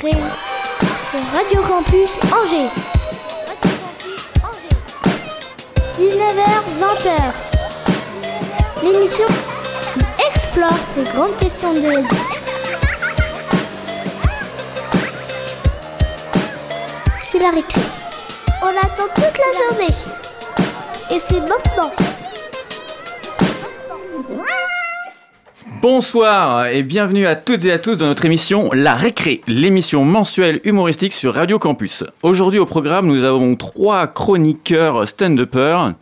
Radio Campus Angers. 19h, 20h. L'émission qui explore les grandes questions de la vie. C'est la récré. On l'attend toute la journée. Et c'est maintenant. Bonsoir et bienvenue à toutes et à tous dans notre émission La Récré, l'émission mensuelle humoristique sur Radio Campus. Aujourd'hui au programme, nous avons trois chroniqueurs stand-uppers.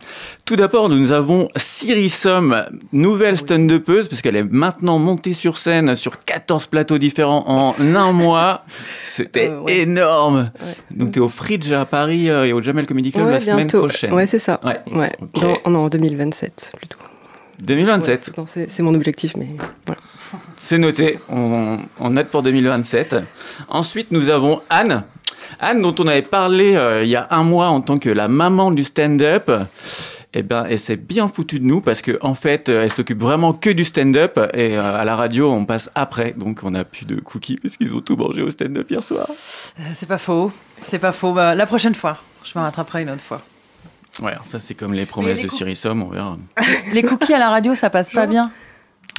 Tout d'abord, nous avons Siri Somme, nouvelle stand-upeuse, parce qu'elle est maintenant montée sur scène sur 14 plateaux différents en un mois. C'était Euh, ouais. énorme. Ouais. Donc, tu es au Fridge à Paris euh, et au Jamel Comedy Club Ouais, la semaine prochaine. Ouais, c'est ça. Ouais. Ouais. Ok. Dans- non, en 2027 plutôt. 2027. Ouais, c'est- non, c'est c'est mon objectif, mais voilà. C'est noté, on, on note pour 2027. Ensuite, nous avons Anne. Anne, dont on avait parlé euh, il y a un mois en tant que la maman du stand-up. Eh ben, elle s'est bien foutue de nous parce que en fait, euh, elle s'occupe vraiment que du stand-up et euh, à la radio, on passe après. Donc, on n'a plus de cookies parce qu'ils ont tout mangé au stand-up hier soir. Euh, C'est pas faux, c'est pas faux. Bah, la prochaine fois, je me rattraperai une autre fois. Ouais, ça, c'est comme les promesses les de Syrisom, on verra. Les cookies à la radio, ça passe pas bien.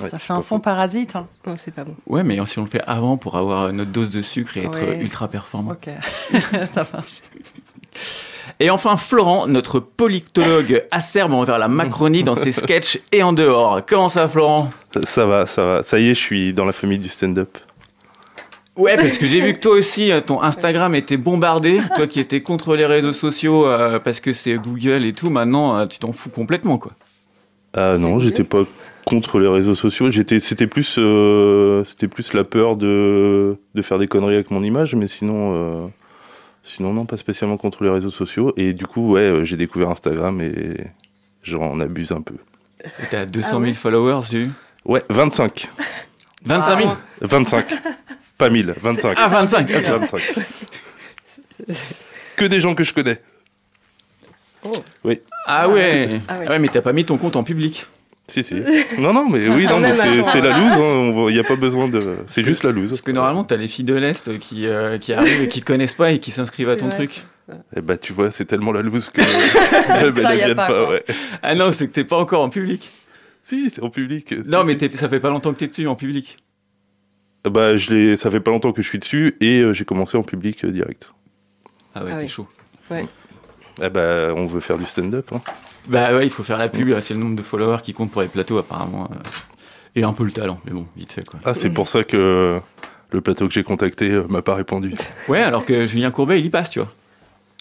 Ouais, Ça fait un son parasite. hein. Non, c'est pas bon. Ouais, mais si on le fait avant pour avoir notre dose de sucre et être Ouais. ultra performant. Ok, ça marche. Et enfin, Florent, notre politologue acerbe envers la Macronie dans ses sketchs et en dehors. Comment ça, Florent? Ça va, ça va. Ça y est, je suis dans la famille du stand-up. Ouais, parce que j'ai vu que toi aussi, euh, ton Instagram était bombardé. Toi qui étais contre les réseaux sociaux euh, parce que c'est Google et tout, maintenant, euh, tu t'en fous complètement, quoi. Ah non, j'étais pas contre les réseaux sociaux. J'étais, c'était plus, euh, c'était plus la peur de, de faire des conneries avec mon image, mais sinon, euh, sinon non, pas spécialement contre les réseaux sociaux. Et du coup, ouais, j'ai découvert Instagram et j'en abuse un peu. Et T'as 200 Ah 000 ouais followers, j'ai vu. Ouais, 25, 25 000 25, pas 1000, 25, Ah, 25 ok. 25. Que des gens que je connais. Ah ouais. Ah ouais. Ah ouais, mais t'as pas mis ton compte en public. Si, si. Non, non, mais oui, non, mais c'est, la loose. Il n'y a pas besoin de. C'est juste la loose. Parce que normalement, t'as les filles de l'Est qui, euh, qui arrivent et qui te connaissent pas et qui s'inscrivent à ton vrai. truc. Eh bah, tu vois, c'est tellement la loose que. elles a viennent pas, ouais. Ah non, c'est que t'es pas encore en public. Si, c'est en public. Non, Si, mais ça fait pas longtemps que t'es dessus en public. Bah, je l'ai. Ça fait pas longtemps que je suis dessus et euh, j'ai commencé en public euh, direct. Ah ouais, Ah t'es oui. chaud. Eh bah, on veut faire du stand-up. Hein. Bah ouais, il faut faire la pub, c'est le nombre de followers qui compte pour les plateaux apparemment. euh, Et un peu le talent, mais bon, vite fait quoi. Ah, c'est pour ça que le plateau que j'ai contacté euh, m'a pas répondu. Ouais, alors que Julien Courbet, il y passe, tu vois.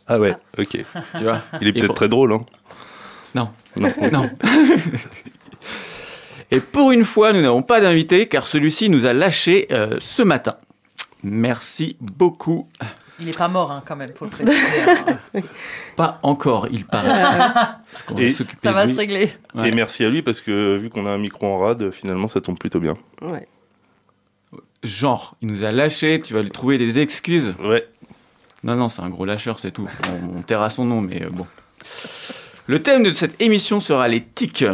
Ah ouais, ok. Tu vois Il est peut-être pour- très drôle, hein. Non. Non. Non. Et pour une fois, nous n'avons pas d'invité car celui-ci nous a lâché euh, ce matin. Merci beaucoup. Il est pas mort, hein, quand même, faut le préciser. hein. Pas encore, il parle. Parce qu'on va Et- s'occuper Ça va se régler. Ouais. Et merci à lui parce que vu qu'on a un micro en rade, finalement, ça tombe plutôt bien. Ouais. Genre, il nous a lâché, tu vas lui trouver des excuses. Ouais. Non, non, c'est un gros lâcheur, c'est tout. On, on taira son nom, mais euh, bon. Le thème de cette émission sera les tics.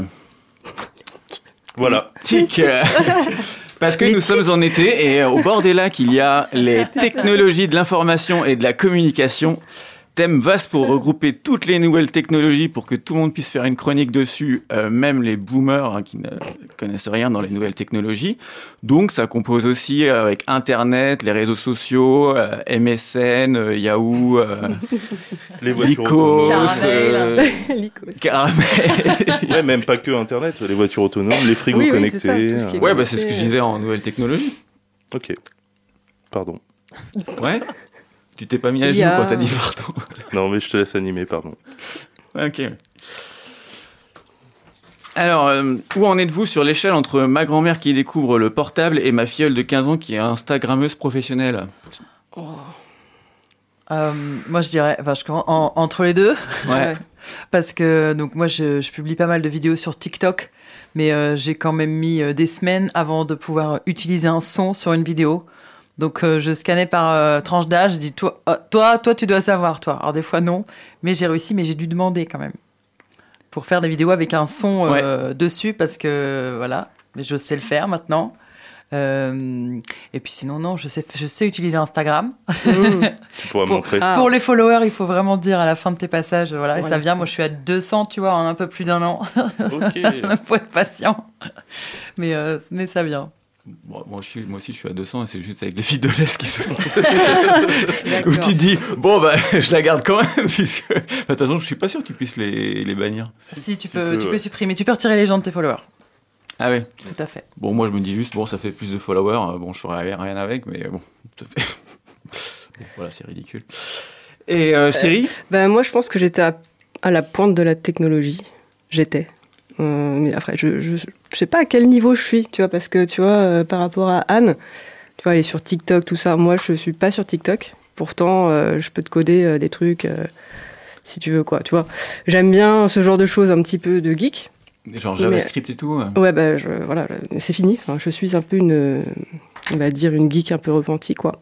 Voilà. Euh, Parce que nous sommes en été et euh, au bord des lacs, il y a les technologies de l'information et de la communication. Thème vaste pour regrouper toutes les nouvelles technologies pour que tout le monde puisse faire une chronique dessus, euh, même les boomers hein, qui ne connaissent rien dans les nouvelles technologies. Donc ça compose aussi euh, avec Internet, les réseaux sociaux, euh, MSN, euh, Yahoo, euh, Les voitures Lycos, autonomes. Caramel. Ouais, même pas que Internet, les voitures autonomes, les frigos Oui, oui, connectés. c'est ça, est- euh, Ouais, bah c'est ce que je disais en nouvelles technologies. Ok. Pardon. Ouais. Tu t'es pas mis à genoux a- quand t'as dit pardon. Non, mais je te laisse animer, pardon. Ok. Alors, euh, où en êtes-vous sur l'échelle entre ma grand-mère qui découvre le portable et ma filleule de 15 ans qui est Instagrammeuse professionnelle? Euh, moi, je dirais, enfin, je commence en- entre les deux. Ouais. Parce que donc moi je, je publie pas mal de vidéos sur TikTok, mais euh, j'ai quand même mis euh, des semaines avant de pouvoir utiliser un son sur une vidéo. Donc euh, je scannais par euh, tranche d'âge, j'ai dit toi, euh, toi, toi tu dois savoir toi. Alors des fois non, mais j'ai réussi, mais j'ai dû demander quand même pour faire des vidéos avec un son euh, dessus parce que voilà, mais je sais le faire maintenant. Euh, et puis sinon, non, je sais, je sais utiliser Instagram. Mmh. Tu Pour- montrer. Ah. Pour les followers, il faut vraiment dire à la fin de tes passages, voilà, et ça vient. Moi, je suis à 200, tu vois, en un peu plus d'un an. Ok. Il faut être patient. Mais, euh, mais ça vient. Bon, moi, je suis, moi aussi, je suis à 200 et c'est juste avec les filles de l'Est qui se. Où tu te dis, bon, bah, je la garde quand même, puisque. Bah, De toute façon, je suis pas sûr que tu puisses les, les bannir. Si, tu tu peux, peux, tu ouais. peux supprimer, tu peux retirer les gens de tes followers. Ah ouais. Tout à fait. Bon, moi, je me dis juste, bon, ça fait plus de followers. euh, Bon, je ferai rien avec, mais bon, ça fait. Bon, voilà, c'est ridicule. Et euh, Siri? Ben, moi, je pense que j'étais à, à la pointe de la technologie. J'étais. Euh, mais après, je, je, je sais pas à quel niveau je suis, tu vois, parce que, tu vois, euh, par rapport à Anne, tu vois, elle est sur TikTok, tout ça. Moi, je suis pas sur TikTok. Pourtant, euh, je peux te coder des trucs, si tu veux, quoi, tu vois. J'aime bien ce genre de choses, un petit peu de geek. Genre JavaScript et tout. Ouais, ben, je, voilà, c'est fini. Enfin, je suis un peu une, on va dire, une geek un peu repentie, quoi.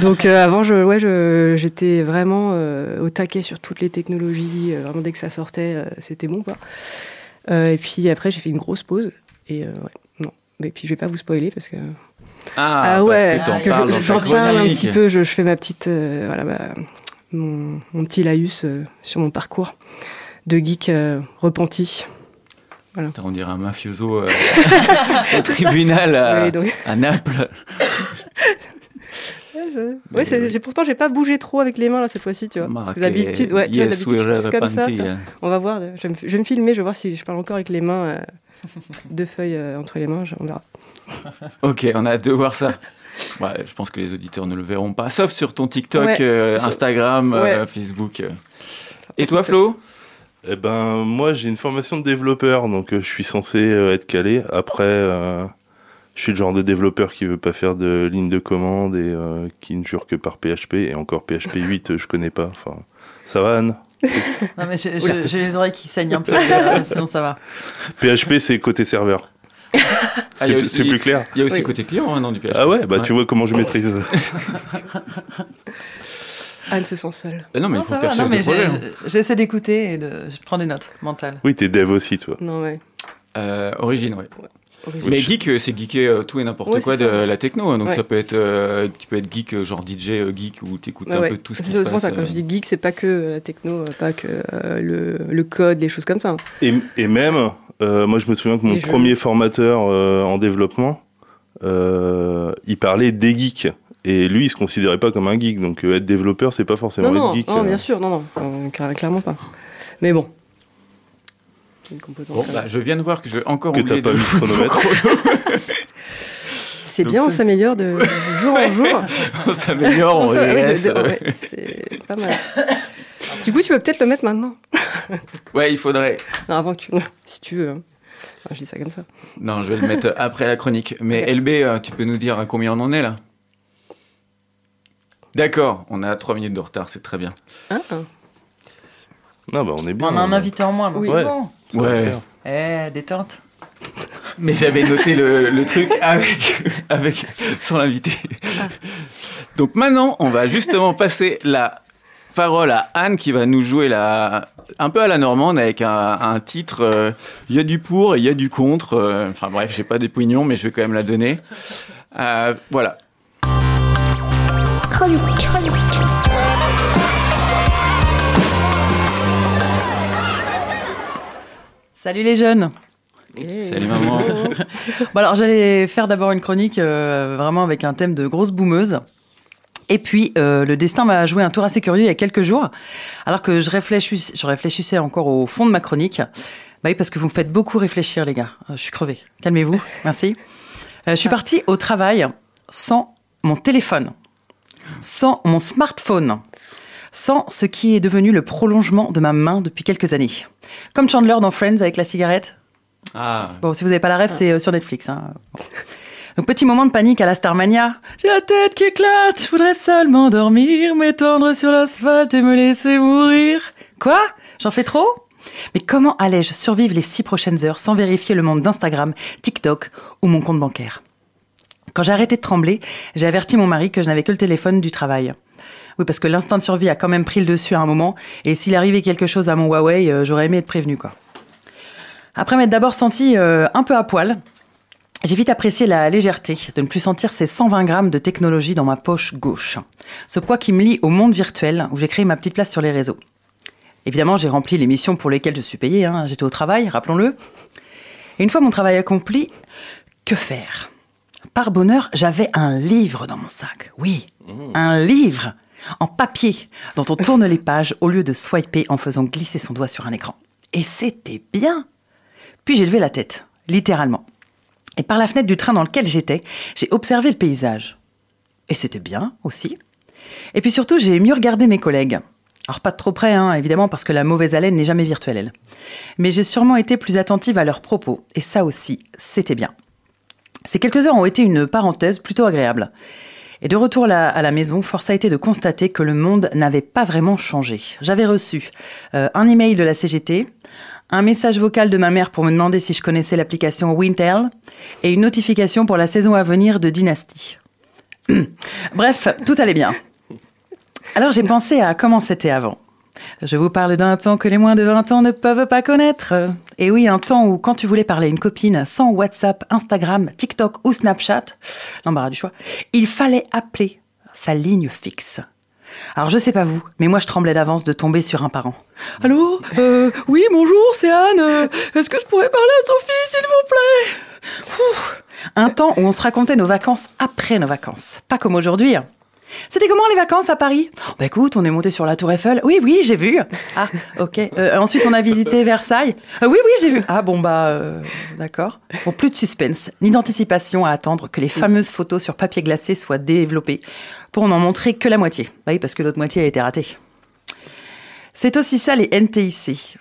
Donc euh, avant, je, ouais, je- j'étais vraiment euh, au taquet sur toutes les technologies. euh, vraiment, dès que ça sortait, c'était bon, quoi. Euh, et puis après, j'ai fait une grosse pause. Et euh, ouais, non. Et puis je vais pas vous spoiler parce que Ah, ouais, parce que je- j'en parle un petit peu. Je, je fais ma petite, euh, voilà, ma- mon, mon petit laïus sur mon parcours de geek repenti. Putain, On dirait un mafioso euh, au tribunal à, donc- à Naples. Ouais, Mais j'ai- pourtant, j'ai pas bougé trop avec les mains là cette fois-ci, tu vois. Parce que d'habitude, ouais, tu vois, d'habitude, je pousse comme ça. On va voir. Je vais, me, je vais me filmer, je vais voir si je parle encore avec les mains, euh, deux feuilles euh, entre les mains. On verra. Ok, on a hâte de voir ça. Ouais, je pense que les auditeurs ne le verront pas, sauf sur ton TikTok, Ouais. euh, Instagram, euh, Ouais. Facebook. euh. Et toi, Flo? Eh ben, moi, j'ai une formation de développeur, donc euh, je suis censé euh, être calé. Après, euh, je suis le genre de développeur qui veut pas faire de ligne de commande et euh, qui ne jure que par PHP. Et encore PHP 8, euh, je connais pas. Enfin, ça va, Anne? Non, mais j'ai, les oreilles qui saignent un peu, euh, sinon ça va. PHP, c'est côté serveur. Ah, C'est il plus- clair. Il y a aussi Oui. côté client, hein, non, du PHP. Ah ouais, bah tu vois comment je maîtrise. Anne se sent seule. Bah non, mais il Non, faut faire chef non, mais hein. j'essaie d'écouter et de, je prends des notes mentales. Oui, t'es dev aussi, toi. Non, ouais. Euh, origine, ouais. Original. Mais geek, euh, c'est geeker euh, tout et n'importe Ouais, quoi de ça. la techno. hein. Donc Ouais. ça peut être, euh, tu peux être geek, genre DJ geek, où t'écoutes Ouais, un ouais. peu tout ce C'est qui se c'est pour ça, passe. quand euh. je dis geek, c'est pas que la techno, pas que euh, le, le code, les choses comme ça. hein. Et, et même, euh, moi je me souviens que mon Les jeux. premier formateur euh, en développement, euh, il parlait des geeks. Et lui, il se considérait pas comme un geek. Donc euh, être développeur, c'est pas forcément Non, être non, geek. non, euh. bien sûr, non, non, euh, clairement pas. Mais bon. Une composante Bon, bah, je viens de voir que j'ai encore Que oublié pas de mis chronomètre. c'est bien, on s'améliore de jour en jour. On s'améliore, de- euh. ouais, c'est pas mal. du coup, tu peux peut-être le mettre maintenant. Ouais, il faudrait. Non, avant que tu. Si tu veux. hein. Enfin, je dis ça comme ça. Non, je vais le mettre après la chronique. Mais. LB, euh, tu peux nous dire à combien on en est là? D'accord, on a 3 minutes de retard, c'est très bien. Hein Ah bah on est bien. On a un invité en moins, Oui. c'est Ouais. bon. Ça Ouais. Eh, détente. Mais j'avais noté le, le truc avec, avec sans l'invité. Donc maintenant, on va justement passer la parole à Anne qui va nous jouer la, un peu à la normande avec un, un titre. euh, Il y a du pour et il y a du contre. euh, Enfin bref, j'ai pas des poignons, mais je vais quand même la donner. Euh, voilà. Chronique, chronique. Salut les jeunes. Salut, maman. Bon alors j'allais faire d'abord une chronique euh, vraiment avec un thème de grosse boumeuse. Et puis euh, le destin m'a joué un tour assez curieux il y a quelques jours, alors que je, réfléchis, je réfléchissais encore au fond de ma chronique. Bah oui, parce que vous me faites beaucoup réfléchir les gars. Euh, je suis crevée. Calmez-vous. Merci. Euh, je suis partie au travail sans mon téléphone, sans mon smartphone, sans ce qui est devenu le prolongement de ma main depuis quelques années. Comme Chandler dans Friends avec la cigarette. Ah, Bon, si vous n'avez pas la rêve, c'est euh, sur Netflix. hein. Bon. Donc, petit moment de panique à la Starmania. J'ai la tête qui éclate, je voudrais seulement dormir, m'étendre sur l'asphalte et me laisser mourir. Quoi? J'en fais trop? Mais comment allais-je survivre les six prochaines heures sans vérifier le monde d'Instagram, TikTok ou mon compte bancaire? Quand j'ai arrêté de trembler, j'ai averti mon mari que je n'avais que le téléphone du travail. Oui, parce que l'instinct de survie a quand même pris le dessus à un moment, et s'il arrivait quelque chose à mon Huawei, euh, j'aurais aimé être prévenu, quoi. Après m'être d'abord senti euh, un peu à poil, J'ai vite apprécié la légèreté de ne plus sentir ces 120 grammes de technologie dans ma poche gauche. Ce poids qui me lie au monde virtuel où j'ai créé ma petite place sur les réseaux. Évidemment, j'ai rempli les missions pour lesquelles je suis payée. hein. J'étais au travail, rappelons-le. Et une fois mon travail accompli, que faire? Par bonheur, j'avais un livre dans mon sac. Oui, un livre en papier dont on tourne les pages au lieu de swiper en faisant glisser son doigt sur un écran. Et c'était bien. Puis j'ai levé la tête, littéralement. Et par la fenêtre du train dans lequel j'étais, j'ai observé le paysage. Et c'était bien aussi. Et puis surtout, j'ai mieux regardé mes collègues. Alors pas de trop près, hein, évidemment, parce que la mauvaise haleine n'est jamais virtuelle. elle. Mais j'ai sûrement été plus attentive à leurs propos. Et ça aussi, c'était bien. Ces quelques heures ont été une parenthèse plutôt agréable. Et de retour à la, maison, force a été de constater que le monde n'avait pas vraiment changé. J'avais reçu euh, un email de la CGT, un message vocal de ma mère pour me demander si je connaissais l'application Wintel et une notification pour la saison à venir de Dynasty. Bref, tout allait bien. Alors j'ai pensé à comment c'était avant. Je vous parle d'un temps que les moins de 20 ans ne peuvent pas connaître. Et oui, un temps où quand tu voulais parler à une copine sans WhatsApp, Instagram, TikTok ou Snapchat, l'embarras du choix, il fallait appeler sa ligne fixe. Alors je sais pas vous, mais moi je tremblais d'avance de tomber sur un parent. Allô Euh, Oui, bonjour, c'est Anne. Est-ce que je pourrais parler à Sophie, s'il vous plaît? Un temps où on se racontait nos vacances après nos vacances, pas comme aujourd'hui. hein. C'était comment les vacances à Paris? Bah écoute, on est monté sur la Tour Eiffel. Oui, oui, j'ai vu. Ah, ok. Euh, ensuite, on a visité Versailles. Euh, oui, oui, j'ai vu. Ah bon, bah, euh, d'accord. Bon, plus de suspense, ni d'anticipation à attendre que les fameuses photos sur papier glacé soient développées pour n'en montrer que la moitié. Bah oui, parce que l'autre moitié a été ratée. C'est aussi ça les NTIC.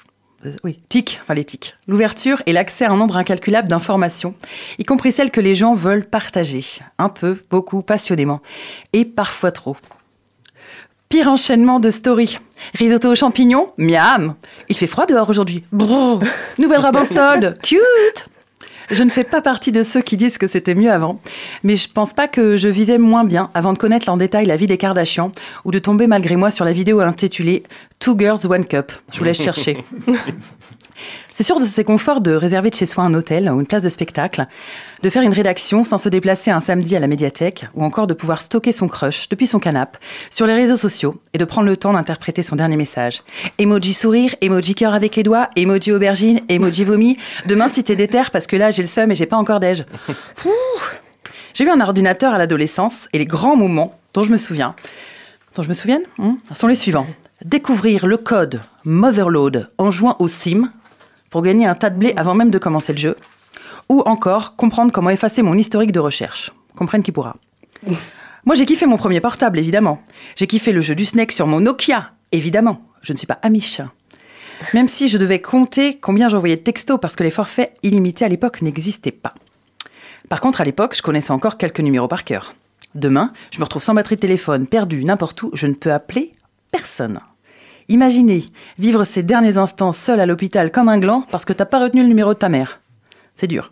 Oui, TIC, enfin les TIC. L'ouverture et l'accès à un nombre incalculable d'informations, y compris celles que les gens veulent partager. Un peu, beaucoup, passionnément. Et parfois trop. Pire enchaînement de stories. Risotto aux champignons, miam. Il fait froid dehors aujourd'hui. Nouvelle robe en solde, cute. Je ne fais pas partie de ceux qui disent que c'était mieux avant, mais je pense pas que je vivais moins bien avant de connaître en détail la vie des Kardashians ou de tomber malgré moi sur la vidéo intitulée Two Girls One Cup. Je vous laisse chercher. C'est sûr de ces conforts de réserver de chez soi un hôtel ou une place de spectacle, de faire une rédaction sans se déplacer un samedi à la médiathèque, ou encore de pouvoir stocker son crush depuis son canapé sur les réseaux sociaux et de prendre le temps d'interpréter son dernier message. Emoji sourire, emoji cœur avec les doigts, emoji aubergine, emoji vomi. Demain si t'es déter parce que là j'ai le seum et j'ai pas encore d'âge. J'ai eu un ordinateur à l'adolescence et les grands moments dont je me souviens, dont je me souviens, hmm, sont les suivants. Découvrir le code Motherload en jouant au sim pour gagner un tas de blé avant même de commencer le jeu. Ou encore comprendre comment effacer mon historique de recherche. Comprenne qui pourra. Moi j'ai kiffé mon premier portable, évidemment. J'ai kiffé le jeu du Snake sur mon Nokia, évidemment. Je ne suis pas amiche. Même si je devais compter combien j'envoyais de textos parce que les forfaits illimités à l'époque n'existaient pas. Par contre, à l'époque, je connaissais encore quelques numéros par cœur. Demain, je me retrouve sans batterie de téléphone, perdu n'importe où, je ne peux appeler personne. Imaginez vivre ces derniers instants seul à l'hôpital comme un gland parce que t'as pas retenu le numéro de ta mère. C'est dur.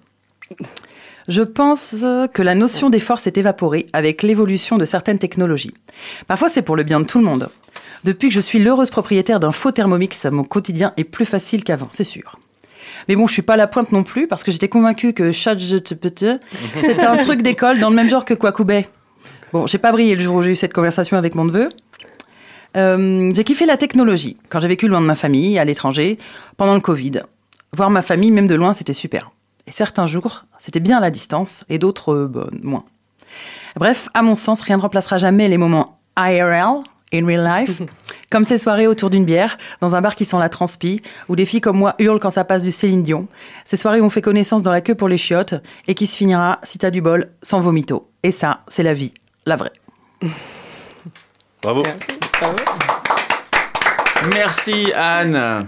Je pense que la notion d'effort s'est évaporée avec l'évolution de certaines technologies. Parfois, c'est pour le bien de tout le monde. Depuis que je suis l'heureuse propriétaire d'un faux Thermomix, mon quotidien est plus facile qu'avant, c'est sûr. Mais bon, je suis pas à la pointe non plus parce que j'étais convaincue que ChatGPT, c'était un truc d'école dans le même genre que Kwakubé. Bon, j'ai pas brillé le jour où j'ai eu cette conversation avec mon neveu. Euh, j'ai kiffé la technologie quand j'ai vécu loin de ma famille, à l'étranger, pendant le Covid. Voir ma famille, même de loin, c'était super. Et certains jours, c'était bien à la distance, et d'autres, euh, bah, moins. Bref, à mon sens, rien ne remplacera jamais les moments IRL, in real life, comme ces soirées autour d'une bière, dans un bar qui sent la transpi, où des filles comme moi hurlent quand ça passe du Céline Dion. Ces soirées où on fait connaissance dans la queue pour les chiottes, et qui se finira, si t'as du bol, sans vomito. Et ça, c'est la vie, la vraie. Bravo. Merci Anne.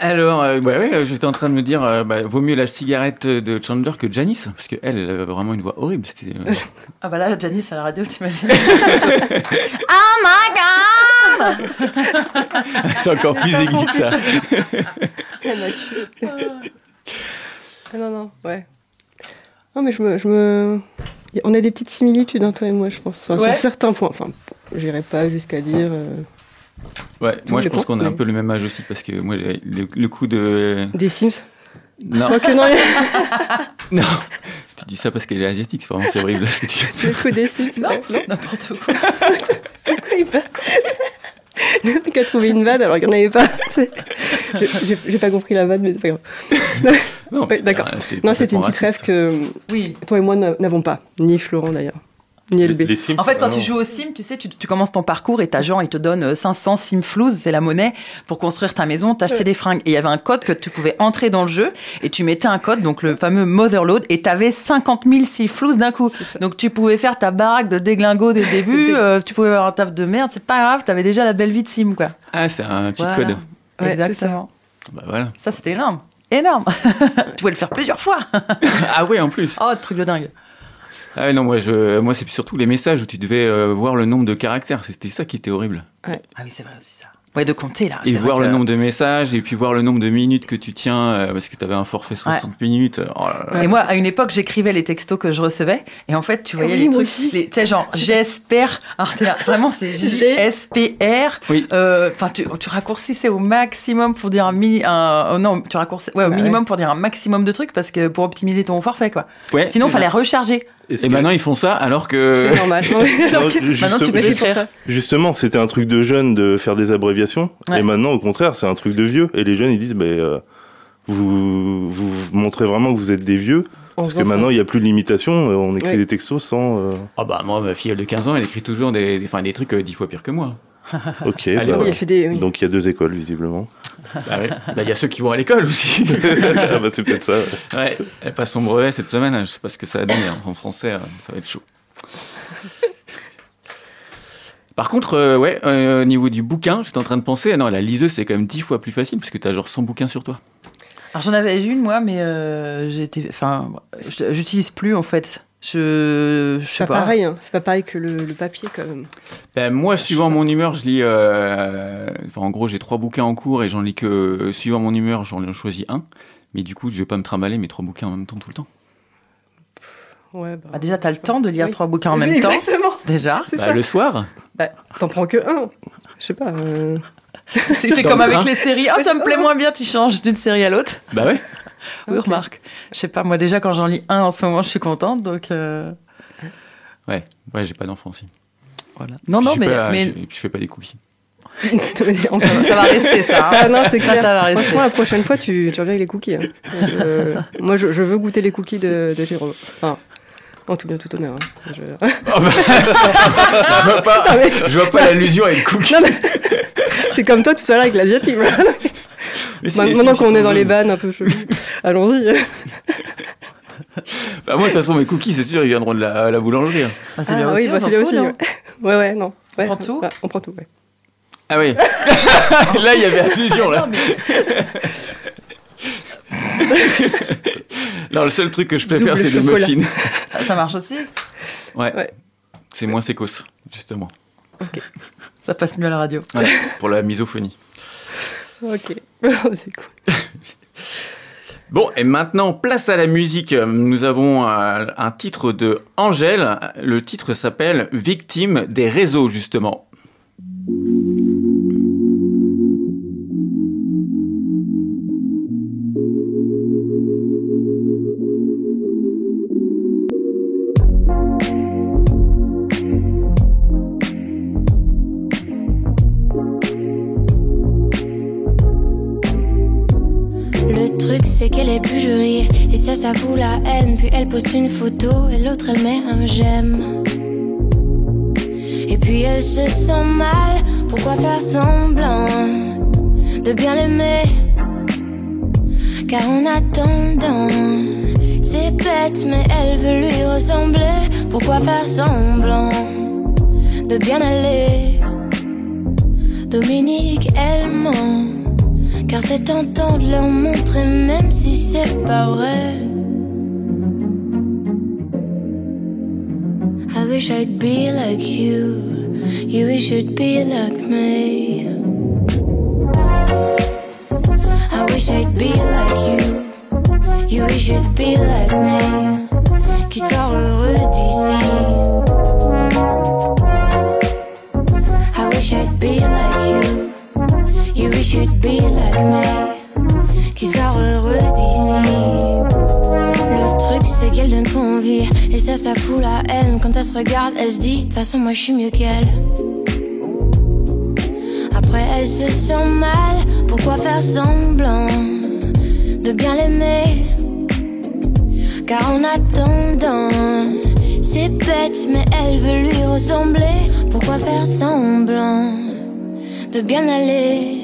Alors, euh, bah ouais, j'étais en train de me dire, euh, bah, vaut mieux la cigarette de Chandler que Janice, parce qu'elle, elle avait vraiment une voix horrible. Euh, Ah bah là, Janice à la radio, t'imagines Oh my god C'est encore plus aigu que ça. Elle m'a tué. Ah non, non, ouais. Non, mais je me, je me... On a des petites similitudes, hein, toi et moi, je pense. Enfin, Ouais. Sur certains points. Enfin, j'irai pas jusqu'à dire. euh, Ouais, moi je pense qu'on a un peu le même âge aussi, parce que moi, le, le coup de. Des Sims Non, Donc, non, non. Tu dis ça parce qu'elle est asiatique, c'est vraiment c'est horrible ce que tu le coup des Sims. Non, n'importe quoi. Pourquoi il parle Le mec a trouvé une vanne alors qu'il n'y en avait pas. J'ai pas compris la vanne, mais c'est pas grave. Non, Ouais, d'accord. Non, c'était une petite rêve que Oui. toi et moi n'a- n'avons pas. Ni Florent d'ailleurs. Ni LB. Les Sims. En fait, quand ah tu joues au sim, tu sais, tu, tu commences ton parcours et ta genre, il te donne euh, 500 sim flouze, c'est la monnaie, pour construire ta maison, t'acheter Ouais. des fringues. Et il y avait un code que tu pouvais entrer dans le jeu et tu mettais un code, donc le fameux Motherload, et t'avais 50 000 sim flouze d'un coup. Ça. Donc tu pouvais faire ta baraque de déglingo dès le début, Dé- euh, tu pouvais avoir un taf de merde, c'est pas grave, t'avais déjà la belle vie de sim, quoi. Ah, c'est un cheat Voilà. code. Ouais, Exactement. Bah voilà. Ça, c'était énorme. Énorme. tu pouvais le faire plusieurs fois. Ah ouais, en plus. Oh, truc de dingue. Ah ouais, non, moi, je, moi c'est surtout les messages où tu devais euh, voir le nombre de caractères. C'était ça qui était horrible. Ah oui, c'est vrai aussi ça. Ouais, de compter là. Et voir le nombre de messages et puis voir le nombre de minutes que tu tiens euh, parce que tu avais un forfait 60 minutes. Oh là là. Ouais. Et moi, à une époque, j'écrivais les textos que je recevais. Et en fait, tu voyais Oui, les trucs. Tu sais, genre, j'espère. Vraiment, c'est J-S-P-R. Oui. Euh, Enfin, tu, tu raccourcissais au maximum pour dire un mini. Un, oh non, tu raccourcis. Ouais, au Bah minimum pour dire un maximum de trucs parce que pour optimiser ton forfait, quoi. Ouais, Sinon, c'est fallait recharger. Et que- maintenant ils font ça alors que. C'est normal. Non, Maintenant, juste- tu peux écrire. ça. Justement, c'était un truc de jeune de faire des abréviations. Ouais. Et maintenant, au contraire, c'est un truc de vieux. Et les jeunes, ils disent, bah, euh, vous, vous montrez vraiment que vous êtes des vieux. Parce que maintenant, il n'y a plus de limitation. euh, On écrit Ouais. des textos sans. euh, Ah bah moi ma fille elle de 15 ans elle écrit toujours des, des, enfin, des trucs euh, dix fois pire que moi. Ok. Allez, bah, Oui, il ouais. a fait des. oui. Donc il y a deux écoles, visiblement. Bah ouais. Bah, il y a ceux qui vont à l'école aussi. ah bah, c'est peut-être ça. ouais. Elle passe son brevet cette semaine. Je sais pas ce que ça a donné hein. en français. euh, Ça va être chaud. Par contre, euh, ouais, euh, au niveau du bouquin, j'étais en train de penser, ah non, la liseuse c'est quand même 10 fois plus facile parce que t'as genre 100 bouquins sur toi. Alors, j'en avais une, moi, mais euh, j'utilise plus, en fait. Je. Je sais pas pas. pareil, hein. c'est pas pareil que le, le papier quand même. Ben, moi, suivant mon humeur, je lis. euh, enfin, en gros, j'ai trois bouquins en cours et j'en lis que. Suivant mon humeur, j'en choisis un. Mais du coup, je vais pas me trimballer mes trois bouquins en même temps tout le temps. Ouais, bah, Bah, déjà, t'as le temps de lire Oui. trois bouquins en même temps. Exactement. Déjà. C'est Bah, ça. le soir Bah, T'en prends que un. Je sais pas. euh, C'est fait Dans comme le avec train. les séries. Oh, ça me plaît moins bien, tu changes d'une série à l'autre. Bah ouais. Oui, remarque. Je sais pas, moi déjà, quand j'en lis un en ce moment, je suis contente. Donc, euh, Ouais, ouais, j'ai pas d'enfant aussi. voilà. Non, Puis non, je mais, fais pas- mais je, je fais pas des cookies. ça, va rester, ça. hein. Ah non, c'est clair. ça va rester. Franchement, la prochaine fois, tu, tu reviens avec les cookies. hein. Je- moi, je, je veux goûter les cookies de, de Jérôme. Enfin, en tout bien, tout honneur. hein. Je- Oh, bah, je vois pas, mais- je vois pas l'allusion avec cookies. C'est comme toi tout à l'heure avec l'asiatique. Maintenant qu'on est dans les vannes un peu chelou, allons-y. Bah, moi, de toute façon, mes cookies, c'est sûr, ils viendront de la, la boulangerie. hein. Ah, c'est Ah bien oui, aussi, bah, on c'est bien aussi. non Ouais, ouais, ouais, non. Ouais, prend tout ouais, On prend tout, ouais. Ah oui. là, il y avait allusion, là. Non, mais- Non, le seul truc que je préfère, c'est des muffins. Ah, ça marche aussi. Ouais. Ouais. C'est moins sécos, justement. Ça passe mieux à la radio. Ouais, pour la misophonie. Ok. c'est cool. Bon, et maintenant, place à la musique. Nous avons euh, un titre de Angèle. Le titre s'appelle Victime des réseaux, justement. Qu'elle est plus jolie. Et ça ça fout la haine. Puis elle poste une photo et l'autre elle met un j'aime. Et puis elle se sent mal. Pourquoi faire semblant de bien l'aimer? Car en attendant c'est bête mais elle veut lui ressembler. Pourquoi faire semblant de bien aller? Dominique elle ment car c'est tentant de leur montrer même si c'est pas vrai. I wish I'd be like you. You wish you'd be like me. I wish I'd be like you. You wish you'd be like me. Qui sort heureux d'ici. trop envie. Et ça, ça fout la haine. Quand elle se regarde, elle se dit, de toute façon, moi je suis mieux qu'elle. Après, elle se sent mal. Pourquoi faire semblant de bien l'aimer? Car en attendant, c'est bête, mais elle veut lui ressembler. Pourquoi faire semblant de bien aller?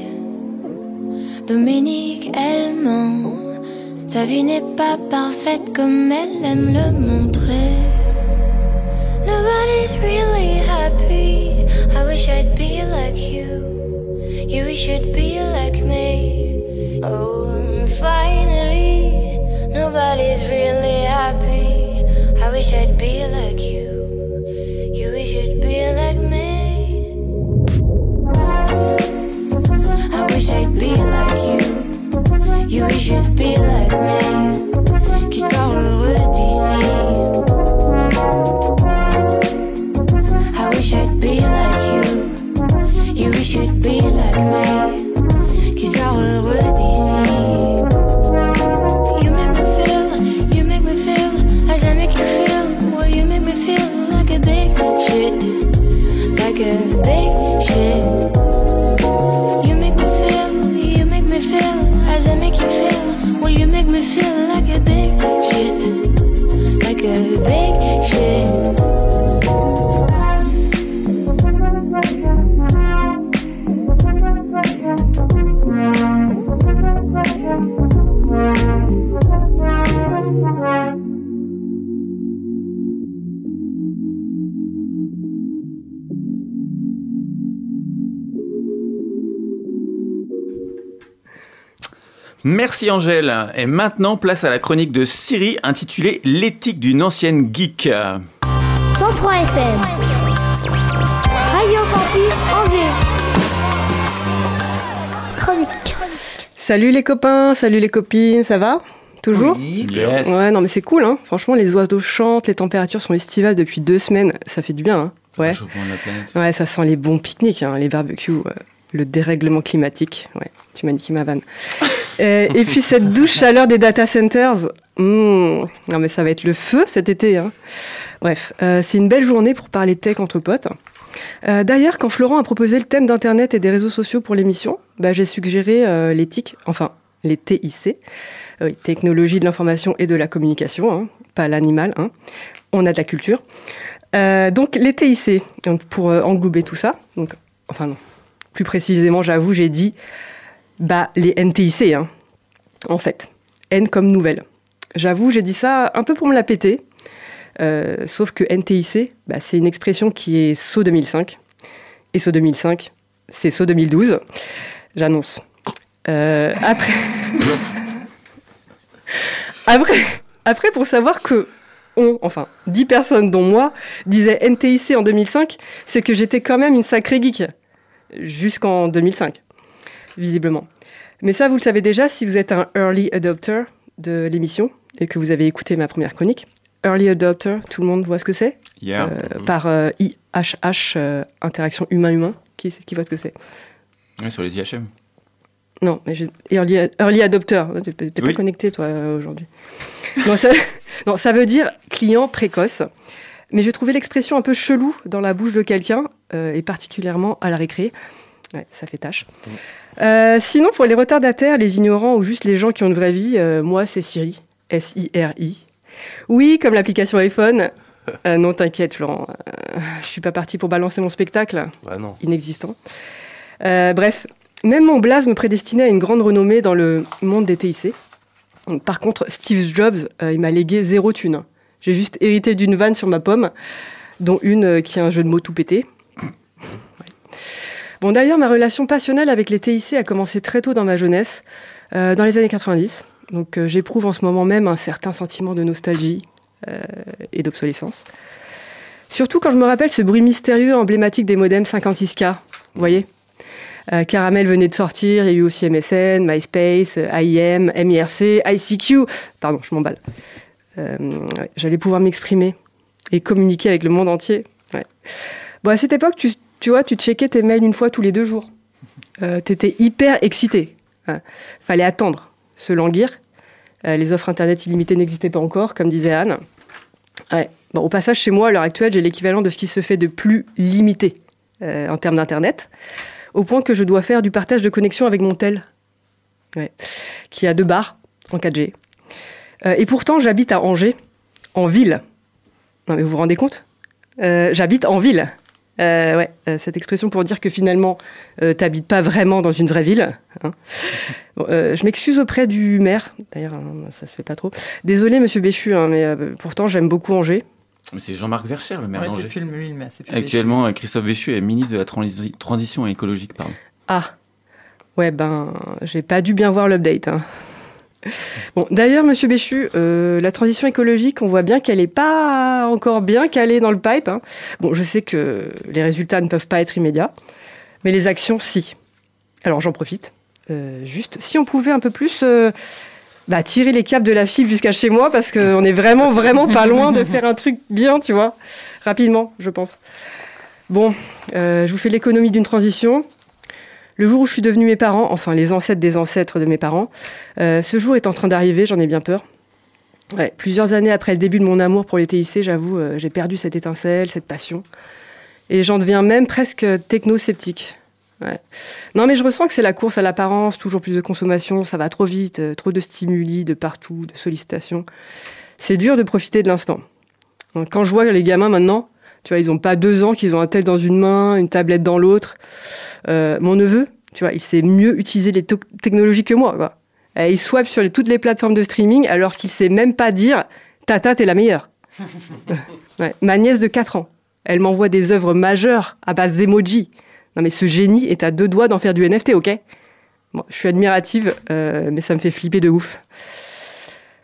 Dominique, elle ment. Sa vie n'est pas parfaite comme elle aime le montrer. Nobody's really happy. I wish I'd be like you. You should be like me. Oh, finally, nobody's really happy. I wish I'd be like. You wish I'd be like you. You should be like me. Qui sort heureux Merci Angèle. Et maintenant, place à la chronique de Siri intitulée L'éthique d'une ancienne geek. 103 FM. Radio Campus Angers. Chronique. Salut les copains, salut les copines, ça va? Toujours? Oui. Yes. Ouais, non mais c'est cool, hein. franchement les oiseaux chantent, les températures sont estivales depuis deux semaines, ça fait du bien. Hein. Ouais. Ouais, ça sent les bons pique-niques, hein, les barbecues, euh, le dérèglement climatique. Ouais, tu m'as niqué ma vanne. Euh, et puis cette douce chaleur des data centers, mmh, non mais ça va être le feu cet été. Hein. Bref, euh, c'est une belle journée pour parler tech entre potes. Euh, D'ailleurs, quand Florent a proposé le thème d'Internet et des réseaux sociaux pour l'émission, bah, j'ai suggéré l'éthique, enfin les TIC, technologie de l'information et de la communication, hein, pas l'animal. Hein. On a de la culture. Donc les TIC, pour englober tout ça, donc, enfin non, plus précisément, j'avoue, j'ai dit bah, les NTIC, hein, en fait. N comme nouvelle. J'avoue, j'ai dit ça un peu pour me la péter. Euh, sauf que NTIC, bah, c'est une expression qui est SO 2005. Et SO 2005, c'est SO 2012. J'annonce. Euh, après... après, pour savoir que enfin, 10 personnes dont moi, disaient NTIC en 2005, c'est que j'étais quand même une sacrée geek. Jusqu'en 2005, visiblement. Mais ça, vous le savez déjà si vous êtes un early adopter de l'émission et que vous avez écouté ma première chronique. Early adopter, tout le monde voit ce que c'est Yeah. Euh, Par euh, IHH, euh, interaction humain-humain. Qui, qui voit ce que c'est? Sur les IHM. Non, mais early, early adopter. T'es t'es pas Oui. connecté, toi, aujourd'hui. non, ça, non, ça veut dire client précoce. Mais j'ai trouvé l'expression un peu chelou dans la bouche de quelqu'un, euh, et particulièrement à la récré. Ouais, ça fait tâche. Euh, sinon, pour les retardataires, les ignorants ou juste les gens qui ont une vraie vie, euh, moi, c'est Siri. S-I-R-I. Oui, comme l'application iPhone. Euh, non, t'inquiète, Florent. Je suis pas parti pour balancer mon spectacle Bah non. inexistant. Bref, même mon blaze me prédestinait à une grande renommée dans le monde des TIC. Par contre, Steve Jobs, il m'a légué zéro thune. J'ai juste hérité d'une vanne sur ma pomme, dont une qui a un jeu de mots tout pété. Bon, d'ailleurs, ma relation passionnelle avec les TIC a commencé très tôt dans ma jeunesse, euh, dans les années 90. Donc, euh, j'éprouve en ce moment même un certain sentiment de nostalgie euh, et d'obsolescence. Surtout quand je me rappelle ce bruit mystérieux emblématique des modems 56K. Vous voyez Caramel venait de sortir, il y a eu aussi MSN, MySpace, euh, IM, MIRC, ICQ. Pardon, je m'emballe. J'allais pouvoir m'exprimer et communiquer avec le monde entier. Bon, à cette époque, tu, tu vois, tu checkais tes mails une fois tous les deux jours. Euh, T'étais hyper excité. Ouais. Fallait attendre, se languir. Euh, les offres Internet illimitées n'existaient pas encore, comme disait Anne. Au passage, chez moi, à l'heure actuelle, j'ai l'équivalent de ce qui se fait de plus limité euh, en termes d'Internet, au point que je dois faire du partage de connexion avec mon tel, qui a deux barres en 4G. Euh, et pourtant, j'habite à Angers, en ville. Non, mais vous vous rendez compte? J'habite en ville. Euh, ouais, euh, cette expression pour dire que finalement, euh, t'habites pas vraiment dans une vraie ville. hein. Bon, euh, je m'excuse auprès du maire. D'ailleurs, hein, ça se fait pas trop. Désolé, Monsieur Béchu, hein, mais euh, pourtant j'aime beaucoup Angers. Mais C'est Jean-Marc Vercher, le maire Ouais, c'est d'Angers. plus le plus Actuellement, Christophe Béchu est ministre de la transi- transition écologique. Pardon. Ah, ouais, ben, j'ai pas dû bien voir l'update. hein. Bon, d'ailleurs, Monsieur Béchu, euh, la transition écologique, on voit bien qu'elle est pas encore bien calée dans le pipe. hein. Bon, je sais que les résultats ne peuvent pas être immédiats, mais les actions, si. Alors, j'en profite. Euh, juste, si on pouvait un peu plus euh, bah, tirer les câbles de la fibre jusqu'à chez moi, parce qu'on est vraiment, vraiment pas loin de faire un truc bien, tu vois, rapidement, je pense. Bon, je vous fais l'économie d'une transition. Le jour où je suis devenue mes parents, enfin les ancêtres des ancêtres de mes parents, euh, ce jour est en train d'arriver, j'en ai bien peur. Ouais, plusieurs années après le début de mon amour pour les TIC, j'avoue, euh, j'ai perdu cette étincelle, cette passion. Et j'en deviens même presque techno-sceptique. Ouais. Non, mais je ressens que c'est la course à l'apparence, toujours plus de consommation, ça va trop vite, euh, trop de stimuli de partout, de sollicitations. C'est dur de profiter de l'instant. Quand je vois les gamins maintenant, tu vois, ils n'ont pas deux ans qu'ils ont un tel dans une main, une tablette dans l'autre. Euh, mon neveu, tu vois, il sait mieux utiliser les technologies que moi. Quoi. Il swipe sur les- toutes les plateformes de streaming alors qu'il sait même pas dire Tata, t'es la meilleure. Ouais. Ma nièce de 4 ans, elle m'envoie des œuvres majeures à base d'emoji. Non mais ce génie est à deux doigts d'en faire du NFT, ok? Bon, Je suis admirative, euh, mais ça me fait flipper de ouf.